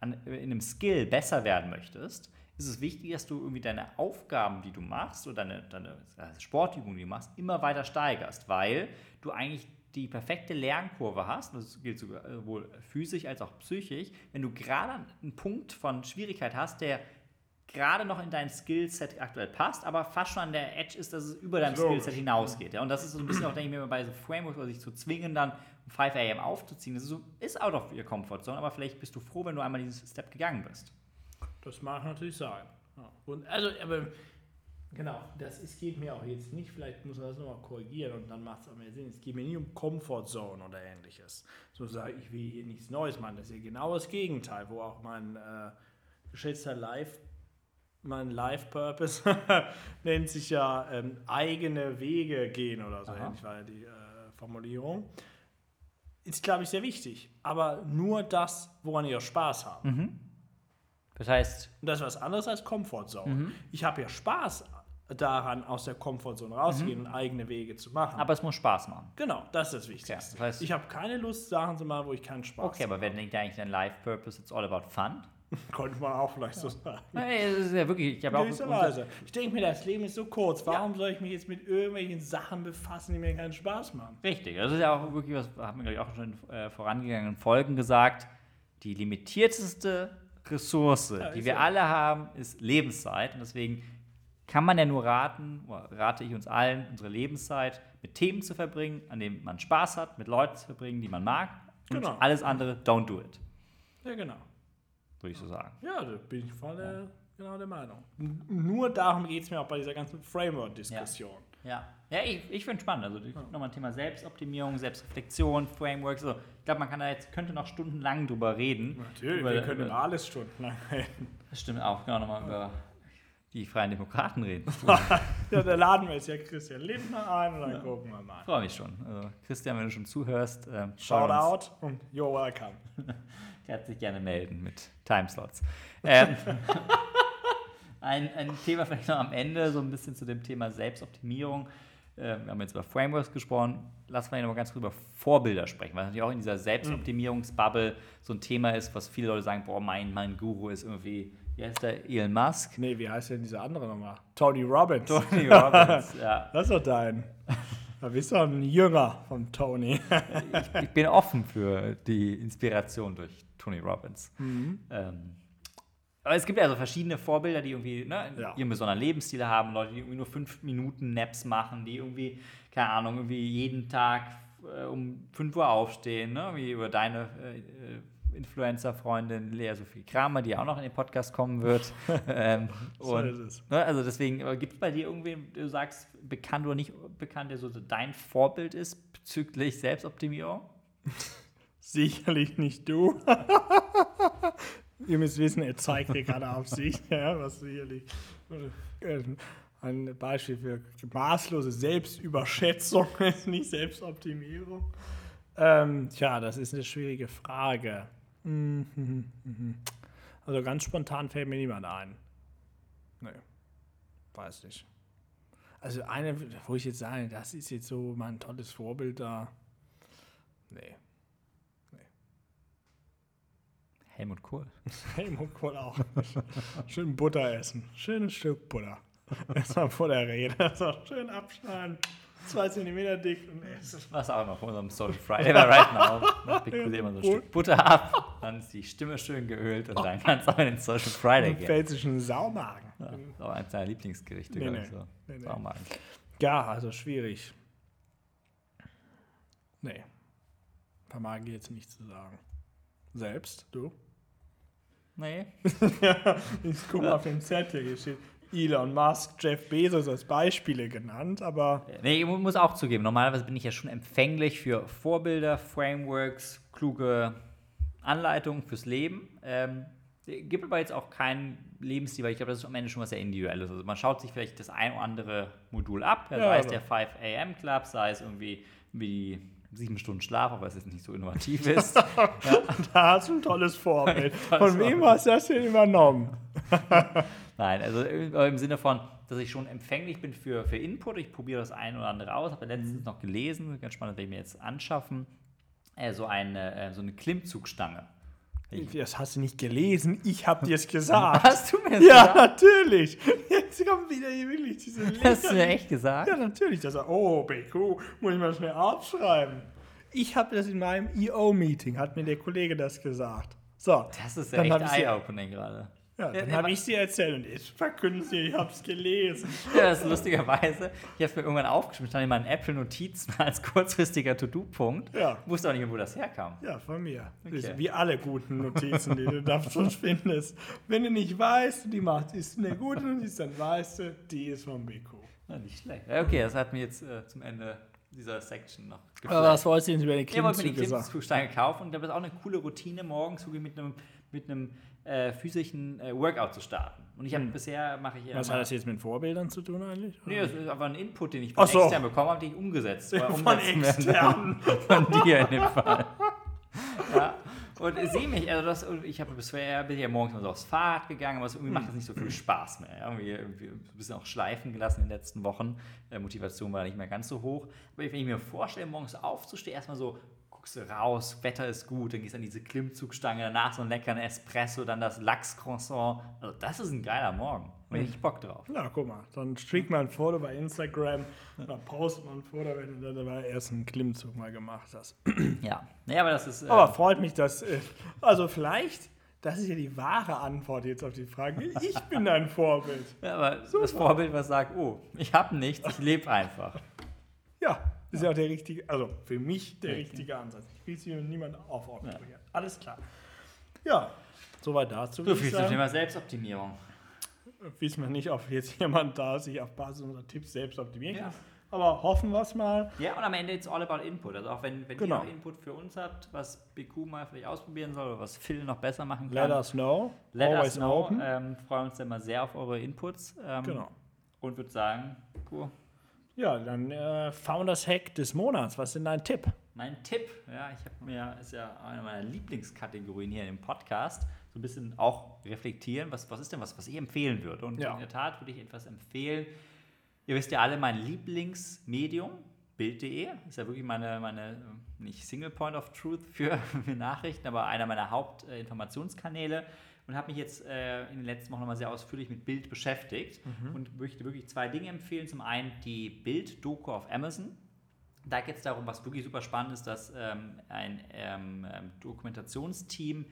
an, in einem Skill besser werden möchtest, ist es wichtig, dass du irgendwie deine Aufgaben, die du machst, oder deine, deine äh, Sportübungen, die du machst, immer weiter steigerst, weil du eigentlich die perfekte Lernkurve hast, das gilt äh, sowohl physisch als auch psychisch, wenn du gerade einen Punkt von Schwierigkeit hast, der gerade noch in dein Skillset aktuell passt, aber fast schon an der Edge ist, dass es über dein Logisch. Skillset hinausgeht. Ja? Und das ist so ein bisschen auch, denke ich mir, bei so Frameworks, also sich zu zwingen, dann um 5 am aufzuziehen. Das ist, so, ist out of your comfort zone, aber vielleicht bist du froh, wenn du einmal diesen Step gegangen bist. Das mag natürlich sein. Ja. Und also, aber genau, das ist, geht mir auch jetzt nicht, vielleicht muss man das nochmal korrigieren und dann macht es auch mehr Sinn. Es geht mir nicht um Comfort Zone oder ähnliches. So sage ich, will hier nichts Neues machen. Das ist ja genau das Gegenteil, wo auch mein äh, geschätzter Live, mein Life Purpose nennt sich ja ähm, eigene Wege gehen oder so Aha. ähnlich war ja die äh, Formulierung. Ist, glaube ich, sehr wichtig. Aber nur das, woran ihr Spaß habt. Das heißt, Und das ist was anderes als Comfortzone. Mhm. Ich habe ja Spaß daran, aus der Comfortzone rauszugehen und eigene Wege zu machen. Mhm. aber es muss Spaß machen. genau, das ist das Wichtigste. das heißt- ich habe keine Lust, Sachen zu machen, wo ich keinen Spaß Okay, aber wenn denkt eigentlich dein Life Purpose, it's all about fun? habe. Könnte man auch vielleicht so sagen. Hey, es ist ja wirklich, ich habe auch. Gewisserweise. Ich denke mir, das Leben ist so kurz. Warum soll ich mich jetzt mit irgendwelchen Sachen befassen, die mir keinen Spaß machen? Richtig, das ist ja auch wirklich was, haben wir glaube ich auch schon in äh, vorangegangenen Folgen gesagt. Die limitierteste Ressource, ist die wir so. alle haben, ist Lebenszeit. Und deswegen kann man ja nur raten, rate ich uns allen, unsere Lebenszeit mit Themen zu verbringen, an denen man Spaß hat, mit Leuten zu verbringen, die man mag. Und Genau. alles andere, don't do it, Ja, genau. würde ich so sagen. Ja, da bin ich voll der, genau der Meinung. N- Nur darum geht es mir auch bei dieser ganzen Framework-Diskussion. Ja, ja ich, ich finde es spannend. Also die- nochmal ein Thema Selbstoptimierung, Selbstreflexion, Frameworks. So. Ich glaube, man kann da jetzt, könnte noch stundenlang drüber reden. Natürlich, über, wir können über, über alles stundenlang reden. Das stimmt auch, genau, nochmal über die Freien Demokraten reden. Ja, da laden wir jetzt ja Christian Lindner ein und dann gucken wir mal. Freue mich schon. Also, Christian, wenn du schon zuhörst, ähm, Shout out und you're welcome. Herzlich gerne melden mit Timeslots. Ähm, ein, ein Thema vielleicht noch am Ende, so ein bisschen zu dem Thema Selbstoptimierung. Ähm, wir haben jetzt über Frameworks gesprochen. Lass mal noch mal ganz kurz über Vorbilder sprechen, weil natürlich auch in dieser Selbstoptimierungsbubble so ein Thema ist, was viele Leute sagen, boah, mein, mein Guru ist irgendwie, wie heißt der, Elon Musk? Nee, wie heißt denn dieser andere nochmal? Tony Robbins. Tony Robbins, ja. Das ist doch dein. Da bist du doch ein Jünger von Tony. ich bin offen für die Inspiration durch Tony Robbins. Mhm. Ähm, aber es gibt ja so verschiedene Vorbilder, die irgendwie ne, Ja. ihren besonderen Lebensstil haben, Leute, die irgendwie nur fünf Minuten Naps machen, die irgendwie, keine Ahnung, irgendwie jeden Tag äh, um 5 Uhr aufstehen, ne? wie über deine äh, äh, Influencer-Freundin Lea Sophie Kramer, die auch noch in den Podcast kommen wird. ähm, So und, ist es. Ne, also deswegen, gibt es bei dir irgendwen, du sagst, bekannt oder nicht bekannt, der so dein Vorbild ist bezüglich Selbstoptimierung? Sicherlich nicht du. Ihr müsst wissen, er zeigt dir gerade auf sich, ja, was sicherlich äh, ein Beispiel für maßlose Selbstüberschätzung ist, nicht Selbstoptimierung. Ähm, tja, das ist eine schwierige Frage. Mhm, mhm, mhm. Also ganz spontan fällt mir niemand ein. Nee, weiß nicht. Also eine, wo ich jetzt sage, das ist jetzt so mein tolles Vorbild da. Nee. Helmut Kohl. Helmut Kohl auch. Schön Butter essen. Schönes Stück Butter. Erstmal vor der Rede. So, schön abschneiden. Zwei Zentimeter dick und. Was auch immer von unserem Social Friday Right Now. Man sich immer so ein Stück Butter ab, dann ist die Stimme schön geölt und dann kannst du auch in den Social Friday Und gehen. pfälzischen Saumagen. Ja, das ist auch eins deiner Lieblingsgerichte, Nee, nee. So. Nee, nee. Saumagen. Ja, also schwierig. Nee. Vermag ich jetzt nicht zu sagen. Selbst, du? Nee. Ich gucke auf dem Zettel, hier steht Elon Musk, Jeff Bezos als Beispiele genannt, aber Nee, ich mu- muss auch zugeben, normalerweise bin ich ja schon empfänglich für Vorbilder, Frameworks, kluge Anleitungen fürs Leben. Ähm, gibt aber jetzt auch keinen Lebensstil, weil ich glaube, das ist am Ende schon was sehr Individuelles. Also man schaut sich vielleicht das ein oder andere Modul ab, Ja, sei es der 5 AM Club, sei es irgendwie wie sieben Stunden Schlaf, aber es jetzt nicht so innovativ ist. da hast du ein tolles Vorbild. Von wem hast du das denn übernommen? Nein, also im Sinne von, dass ich schon empfänglich bin für, für Input. Ich probiere das ein oder andere aus. Habe letztens noch gelesen, ganz spannend, werde ich mir jetzt anschaffen, äh, so, eine, äh, so eine Klimmzugstange. Das hast du nicht gelesen, ich habe dir es gesagt. Hast du mir das Ja, gesagt? natürlich. Jetzt kommt wieder hier wirklich diese Hast du mir echt gesagt? Ja, natürlich. Das oh, BQ, muss ich mal schnell aufschreiben. Ich habe das in meinem EO-Meeting, hat mir der Kollege das gesagt. So, Das ist ja hab echt eye-opening gerade. Ja, dann Ja, habe ich sie erzählt und jetzt verkünden sie, ich habe es gelesen. Ja, das ist lustigerweise. Ich habe es mir irgendwann aufgeschrieben, stand in meinen Apple-Notizen als kurzfristiger To-Do-Punkt. Ja. Wusste auch nicht mehr, wo das herkam. Ja, von mir. Okay. ist wie alle guten Notizen, die du da schon findest. Wenn du nicht weißt, die macht, ist eine gute Notiz, dann weißt du, die ist von BQ. Ja, nicht schlecht. Okay, das hat mir jetzt äh, zum Ende dieser Section noch Aber was wolltest du denn über die Ich wollte mir sagen? Klimmzugstange kaufen und da ist auch eine coole Routine, morgens wirklich mit einem, mit einem äh, physischen äh, Workout zu starten. Und ich habe bisher mache ich Hm. Was hat das jetzt mit Vorbildern zu tun eigentlich? Nee, das ist einfach ein Input, den ich von so. extern bekommen habe, den ich umgesetzt oder Von extern. Von dir in dem Fall. ja. Und ich sehe mich, also das, ich habe bisher bin ja morgens mal so aufs Fahrrad gegangen, aber es irgendwie macht das nicht so viel Spaß mehr. Irgendwie, irgendwie ein bisschen auch schleifen gelassen in den letzten Wochen. Äh, Motivation war nicht mehr ganz so hoch. Aber wenn ich mir vorstelle, morgens aufzustehen, erstmal so, guckst du raus, Wetter ist gut, dann gehst du an diese Klimmzugstange, danach so einen leckeren Espresso, dann das Lachs-Croissant. Also das ist ein geiler Morgen. Da ich Bock drauf. Ja, guck mal, dann schickt man ein Foto bei Instagram, dann postet man ein Foto, wenn du dann dabei erst einen Klimmzug mal gemacht hast. Ja, naja, aber das ist. Äh, Aber freut mich, dass, äh, also vielleicht Das ist ja die wahre Antwort jetzt auf die Frage. Ich bin dein Vorbild. Ja, aber das Vorbild, was sagt, oh, ich habe nichts, ich lebe einfach. Ja, ist ja auch der richtige, also für mich der richtige Ansatz. Ich will hier niemand aufopfern. Alles klar. Ja, soweit dazu. So viel zum. Thema Selbstoptimierung. Wissen wir nicht, ob jetzt jemand da sich auf Basis unserer Tipps selbst optimieren Ja. kann. Aber hoffen wir es mal. Ja, und am Ende it's all about Input. Also auch wenn, wenn Genau. ihr noch Input für uns habt, was BQ mal vielleicht ausprobieren soll oder was Phil noch besser machen Let kann, us know. let Always us know. open. Ähm, freuen uns immer sehr auf eure Inputs. Ähm, Genau. Und würde sagen, cool. Ja, dann äh, Founders Hack des Monats. Was ist denn dein Tipp? Mein Tipp, ja, ich habe mir, ist ja eine meiner Lieblingskategorien hier im Podcast, so ein bisschen auch reflektieren, was, was ist denn was, was ich empfehlen würde. Und Ja. in der Tat würde ich etwas empfehlen. Ihr wisst ja alle, mein Lieblingsmedium, Bild.de, ist ja wirklich meine, meine äh, nicht Single Point of Truth für, für Nachrichten, aber einer meiner Hauptinformationskanäle. Und habe mich jetzt äh, in den letzten Wochen nochmal sehr ausführlich mit Bild beschäftigt und möchte wirklich zwei Dinge empfehlen. Zum einen die Bild-Doku auf Amazon. Da geht es darum, was wirklich super spannend ist, dass ähm, ein ähm, ähm, Dokumentationsteam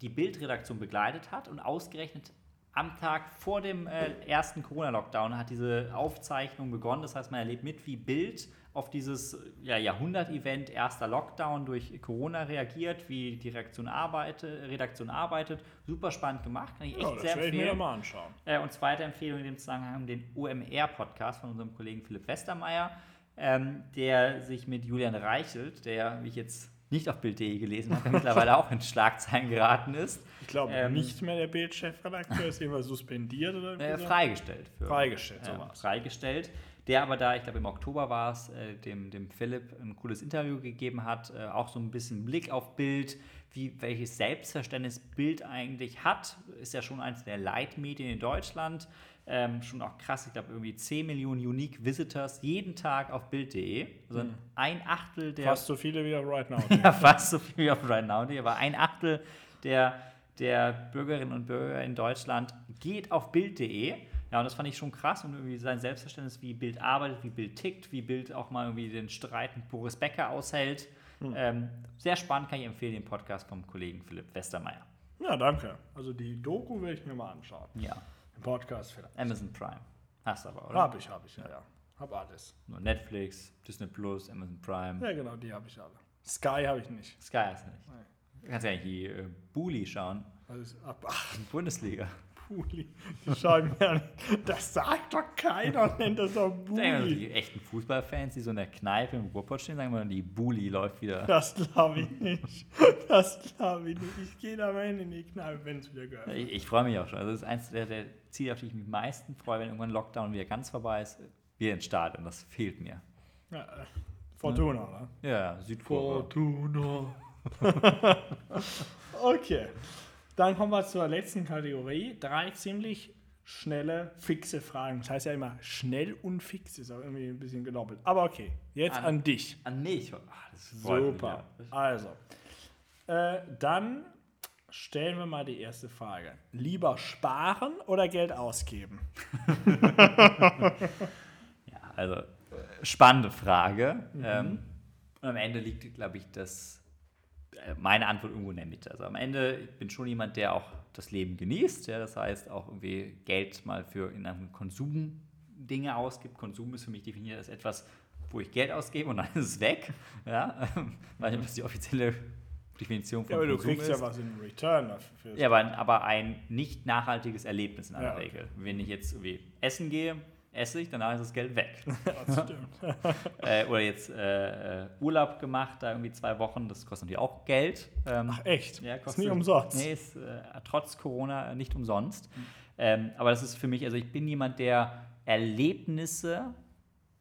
die Bildredaktion begleitet hat und ausgerechnet am Tag vor dem äh, ersten Corona-Lockdown hat diese Aufzeichnung begonnen. Das heißt, man erlebt mit, wie Bild auf dieses ja, Jahrhundert-Event erster Lockdown durch Corona reagiert, wie die Redaktion arbeitet. Redaktion arbeitet. Super spannend gemacht, kann ich echt Ja, das sehr werde ich mir empfehlen. mal anschauen. Äh, und zweite Empfehlung in dem Zusammenhang den OMR-Podcast von unserem Kollegen Philipp Westermeier, ähm, der sich mit Julian Reichelt, der, wie ich jetzt nicht auf Bild.de gelesen habe, der mittlerweile auch in Schlagzeilen geraten ist, Ich glaube Ähm, nicht mehr der Bildchefredakteur ist jedenfalls suspendiert oder äh, freigestellt. Für, Freigestellt, äh, freigestellt. Der aber da, ich glaube im Oktober war es, äh, dem, dem Philipp ein cooles Interview gegeben hat, äh, auch so ein bisschen Blick auf Bild, wie, welches Selbstverständnis Bild eigentlich hat. Ist ja schon eines der Leitmedien in Deutschland. Ähm, schon auch krass, ich glaube irgendwie 10 Millionen Unique Visitors jeden Tag auf Bild.de. Also ein Achtel der Mhm. Fast so viele wie auf Right Now. ja, fast so viel wie auf Right Now, aber ein Achtel der, der Bürgerinnen und Bürger in Deutschland geht auf Bild.de. Ja, und das fand ich schon krass und irgendwie sein Selbstverständnis, wie Bild arbeitet, wie Bild tickt, wie Bild auch mal irgendwie den Streit mit Boris Becker aushält. Ähm, sehr spannend, kann ich empfehlen, den Podcast vom Kollegen Philipp Westermeier. ja, danke. Also die Doku will ich mir mal anschauen. Ja, Im Podcast vielleicht. Amazon Prime. Hast du aber, oder? Hab ich, hab ich, ja, ja. Hab alles. Nur Netflix, Disney Plus, Amazon Prime. Ja, genau, die habe ich alle. Sky habe ich nicht. Sky hast du nicht. Du kannst ja eigentlich die äh, Bully schauen. Ab. Ach, Bundesliga. Puli. Die schauen mir an. Das sagt doch keiner, nennt das doch wir, Puli. die echten Fußballfans, die so in der Kneipe im Ruhrpott stehen, sagen wir, die Bulli läuft wieder. Das glaube ich nicht. Das glaube ich nicht. Ich gehe da mal hin in die Kneipe, wenn es wieder gehört. Ich, ich freue mich auch schon. Also das ist eins der, der Ziele, auf die ich mich am meisten freue, wenn irgendwann Lockdown wieder ganz vorbei ist. Wir ins Stadion, das fehlt mir. Ja, äh, Fortuna, oder? Ja, Südkurve. Fortuna. okay. Dann kommen wir zur letzten Kategorie. Drei ziemlich schnelle, fixe Fragen. Das heißt ja immer schnell und fix. Ist auch irgendwie ein bisschen gedoppelt. Aber okay, jetzt An- an, dich. An mich. Ah, das freut mich, Super. ja. Also, äh, dann stellen wir mal die erste Frage. Lieber sparen oder Geld ausgeben? Ja, also äh, spannende Frage. Ähm, und am Ende liegt, glaube ich, das, meine Antwort irgendwo in der Mitte. Also am Ende ich bin schon jemand, der auch das Leben genießt. Ja, das heißt auch irgendwie Geld mal für in einem Konsum Dinge ausgibt. Konsum ist für mich definiert als etwas, wo ich Geld ausgebe und dann ist es weg. Ja, weil ich das die offizielle Definition von Ja, aber du Konsum kriegst ist. ja was in Return dafür. Ja, aber, aber ein nicht nachhaltiges Erlebnis in aller Ja. Regel. Wenn ich jetzt irgendwie essen gehe, esse ich, danach ist das Geld weg. Das stimmt. äh, oder jetzt äh, äh, Urlaub gemacht, da irgendwie zwei Wochen, das kostet natürlich auch Geld. Ähm, Ach, echt? ja, ist kostet, nie umsonst. Nee, ist äh, trotz Corona nicht umsonst. Ähm, aber das ist für mich, also ich bin jemand, der Erlebnisse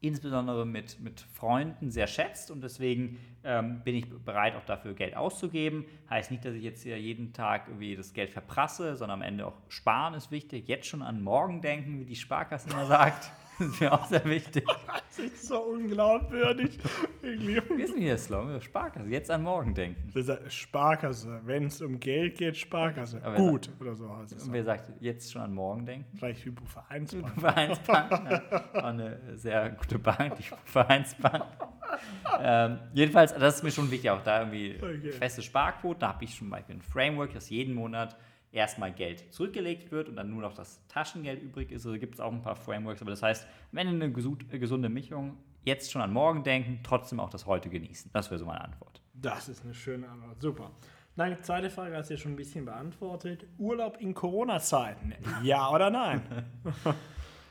insbesondere mit, mit Freunden sehr schätzt und deswegen ähm, bin ich bereit, auch dafür Geld auszugeben. Heißt nicht, dass ich jetzt hier jeden Tag irgendwie das Geld verprasse, sondern am Ende auch sparen ist wichtig. Jetzt schon an morgen denken, wie die Sparkasse immer sagt. Das ist mir auch sehr wichtig. Das ist so unglaubwürdig. Ist denn hier Slogan? Sparkasse, jetzt an morgen denken. Das Sparkasse. Wenn es um Geld geht, Sparkasse. Aber Gut, oder so heißt es. Und wer sagt, jetzt schon an morgen denken? Vielleicht Hypovereinsbank. Vereinsbank. ja. Eine sehr gute Bank, die Vereinsbank. ähm, jedenfalls, das ist mir schon wichtig, auch da irgendwie Okay. feste Sparquoten. Da habe ich schon mal ein Framework, dass jeden Monat erstmal Geld zurückgelegt wird und dann nur noch das Taschengeld übrig ist. Also gibt es auch ein paar Frameworks. Aber das heißt, wenn eine äh, gesunde Mischung, jetzt schon an morgen denken, trotzdem auch das heute genießen. Das wäre so meine Antwort. Das ist eine schöne Antwort. Super. Dann zweite Frage hast du ja schon ein bisschen beantwortet. Urlaub in Corona-Zeiten. Ja oder nein?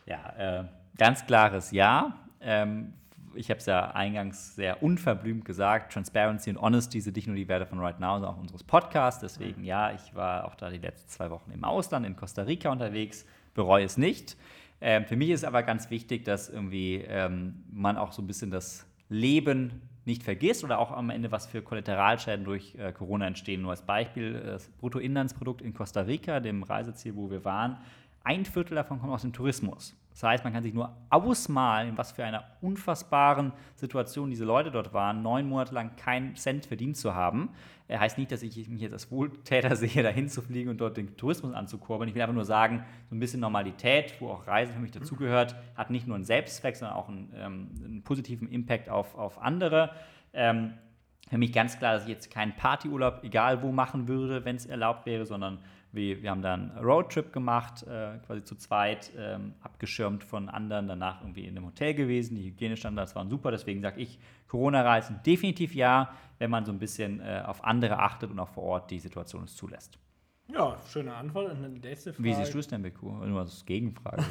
Ja, äh, ganz klares Ja. Ähm, ich habe es ja eingangs sehr unverblümt gesagt, Transparency und Honesty sind nicht nur die Werte von Right Now, sondern auch unseres Podcasts. Deswegen ja, ich war auch da die letzten zwei Wochen im Ausland, in Costa Rica unterwegs, bereue es nicht. Ähm, für mich ist aber ganz wichtig, dass irgendwie ähm, man auch so ein bisschen das Leben nicht vergisst oder auch am Ende, was für Kollateralschäden durch äh, Corona entstehen. Nur als Beispiel, das Bruttoinlandsprodukt in Costa Rica, dem Reiseziel, wo wir waren, ein Viertel davon kommt aus dem Tourismus. Das heißt, man kann sich nur ausmalen, in was für einer unfassbaren Situation diese Leute dort waren, neun Monate lang keinen Cent verdient zu haben. Er heißt nicht, dass ich mich jetzt als Wohltäter sehe, dahin zu fliegen und dort den Tourismus anzukurbeln. Ich will einfach nur sagen, so ein bisschen Normalität, wo auch Reisen für mich dazugehört, hat nicht nur einen Selbstzweck, sondern auch einen, ähm, einen positiven Impact auf, auf andere. Ähm, für mich ganz klar, dass ich jetzt keinen Partyurlaub, egal wo, machen würde, wenn es erlaubt wäre, sondern wir, wir haben dann einen Roadtrip gemacht, äh, quasi zu zweit, ähm, abgeschirmt von anderen, danach irgendwie in einem Hotel gewesen. Die Hygienestandards waren super, deswegen sage ich, Corona-Reisen definitiv ja, wenn man so ein bisschen äh, auf andere achtet und auch vor Ort die Situation es zulässt. Ja, schöne Antwort. Und die letzte Frage. Wie siehst du es denn, Beku? Nur als Gegenfrage.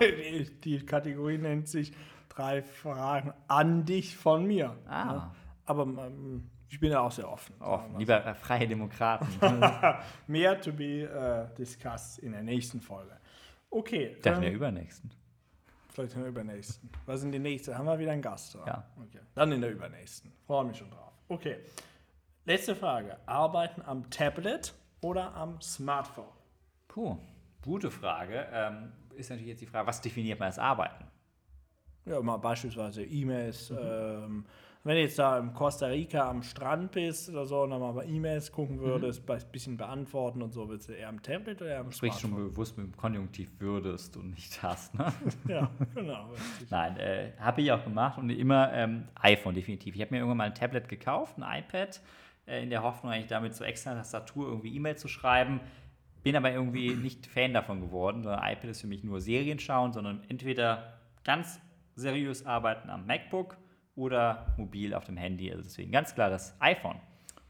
Die Kategorie nennt sich drei Fragen an dich von mir. Ah. Ja. Aber ähm, ich bin ja auch sehr offen. Wir lieber äh, freie Demokraten. Mehr to be uh, discussed in der nächsten Folge. Okay. Ich dachte ähm, der übernächsten. vielleicht in der übernächsten. Was sind die nächste? Haben wir wieder einen Gast? Oder? Ja. Okay. Dann in der übernächsten. Freue mich schon drauf. Okay. Letzte Frage. Arbeiten am Tablet oder am Smartphone? Puh, gute Frage. Ähm, ist natürlich jetzt die Frage, was definiert man als Arbeiten? Ja, mal beispielsweise E-Mails. Mhm. Ähm, wenn du jetzt da in Costa Rica am Strand bist oder so und dann mal bei E-Mails gucken würdest, ein bisschen beantworten und so, willst du eher am Tablet oder eher am Du sprichst schon Smartphone? bewusst mit dem Konjunktiv würdest und nicht hast. Ne? Ja, genau. richtig. Nein, äh, habe ich auch gemacht und immer ähm, iPhone definitiv. Ich habe mir irgendwann mal ein Tablet gekauft, ein iPad, äh, in der Hoffnung, eigentlich damit zur extra Tastatur irgendwie E-Mail zu schreiben. Bin aber irgendwie nicht Fan davon geworden, sondern iPad ist für mich nur Serien schauen, sondern entweder ganz seriös arbeiten am MacBook oder mobil auf dem Handy. Also deswegen ganz klar das iPhone.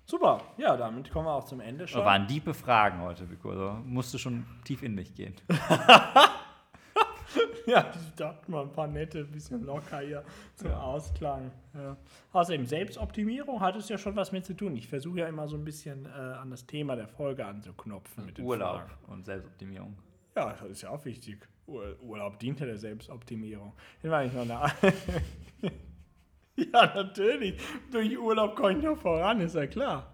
Super, ja, damit kommen wir auch zum Ende Das schon. waren diepe Fragen heute, Vico. Also musste schon tief in mich gehen. Ja, ich dachte mal ein paar nette, ein bisschen locker hier zum Ausklang. Ja. Außerdem, Selbstoptimierung hat es ja schon was mit zu tun. Ich versuche ja immer so ein bisschen äh, an das Thema der Folge anzuknopfen. Mit Urlaub Fragen. und Selbstoptimierung. Ja, das ist ja auch wichtig. Ur Urlaub dient ja der Selbstoptimierung. Den war ich noch eine Ja, natürlich. Durch Urlaub komme ich noch voran, ist ja klar.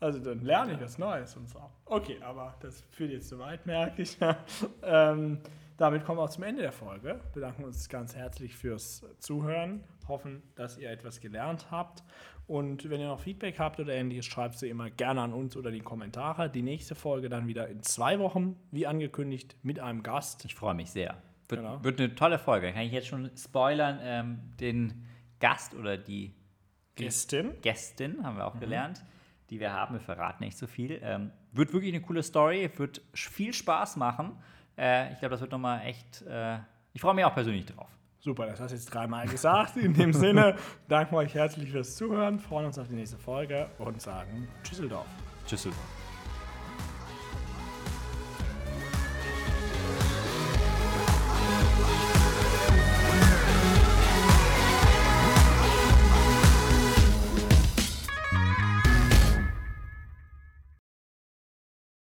Also dann lerne ich was Neues und so. Okay, aber das führt jetzt zu weit, merke ich. ähm, damit kommen wir auch zum Ende der Folge. Bedanken uns ganz herzlich fürs Zuhören. Hoffen, dass ihr etwas gelernt habt. Und wenn ihr noch Feedback habt oder ähnliches, schreibt sie immer gerne an uns oder die Kommentare. Die nächste Folge dann wieder in zwei Wochen, wie angekündigt, mit einem Gast. Ich freue mich sehr. Wird, Genau. wird eine tolle Folge. Kann ich jetzt schon spoilern. Ähm, den Gast oder die Gästin. Gästin, haben Mhm. wir auch gelernt, die wir haben. Wir verraten nicht so viel. Ähm, wird wirklich eine coole Story. Wird viel Spaß machen. Äh, ich glaube, das wird nochmal echt. Äh, ich freue mich auch persönlich drauf. Super, das hast du jetzt dreimal gesagt. In dem Sinne, danken wir euch herzlich fürs Zuhören, freuen uns auf die nächste Folge und sagen Tschüsseldorf. Tschüss.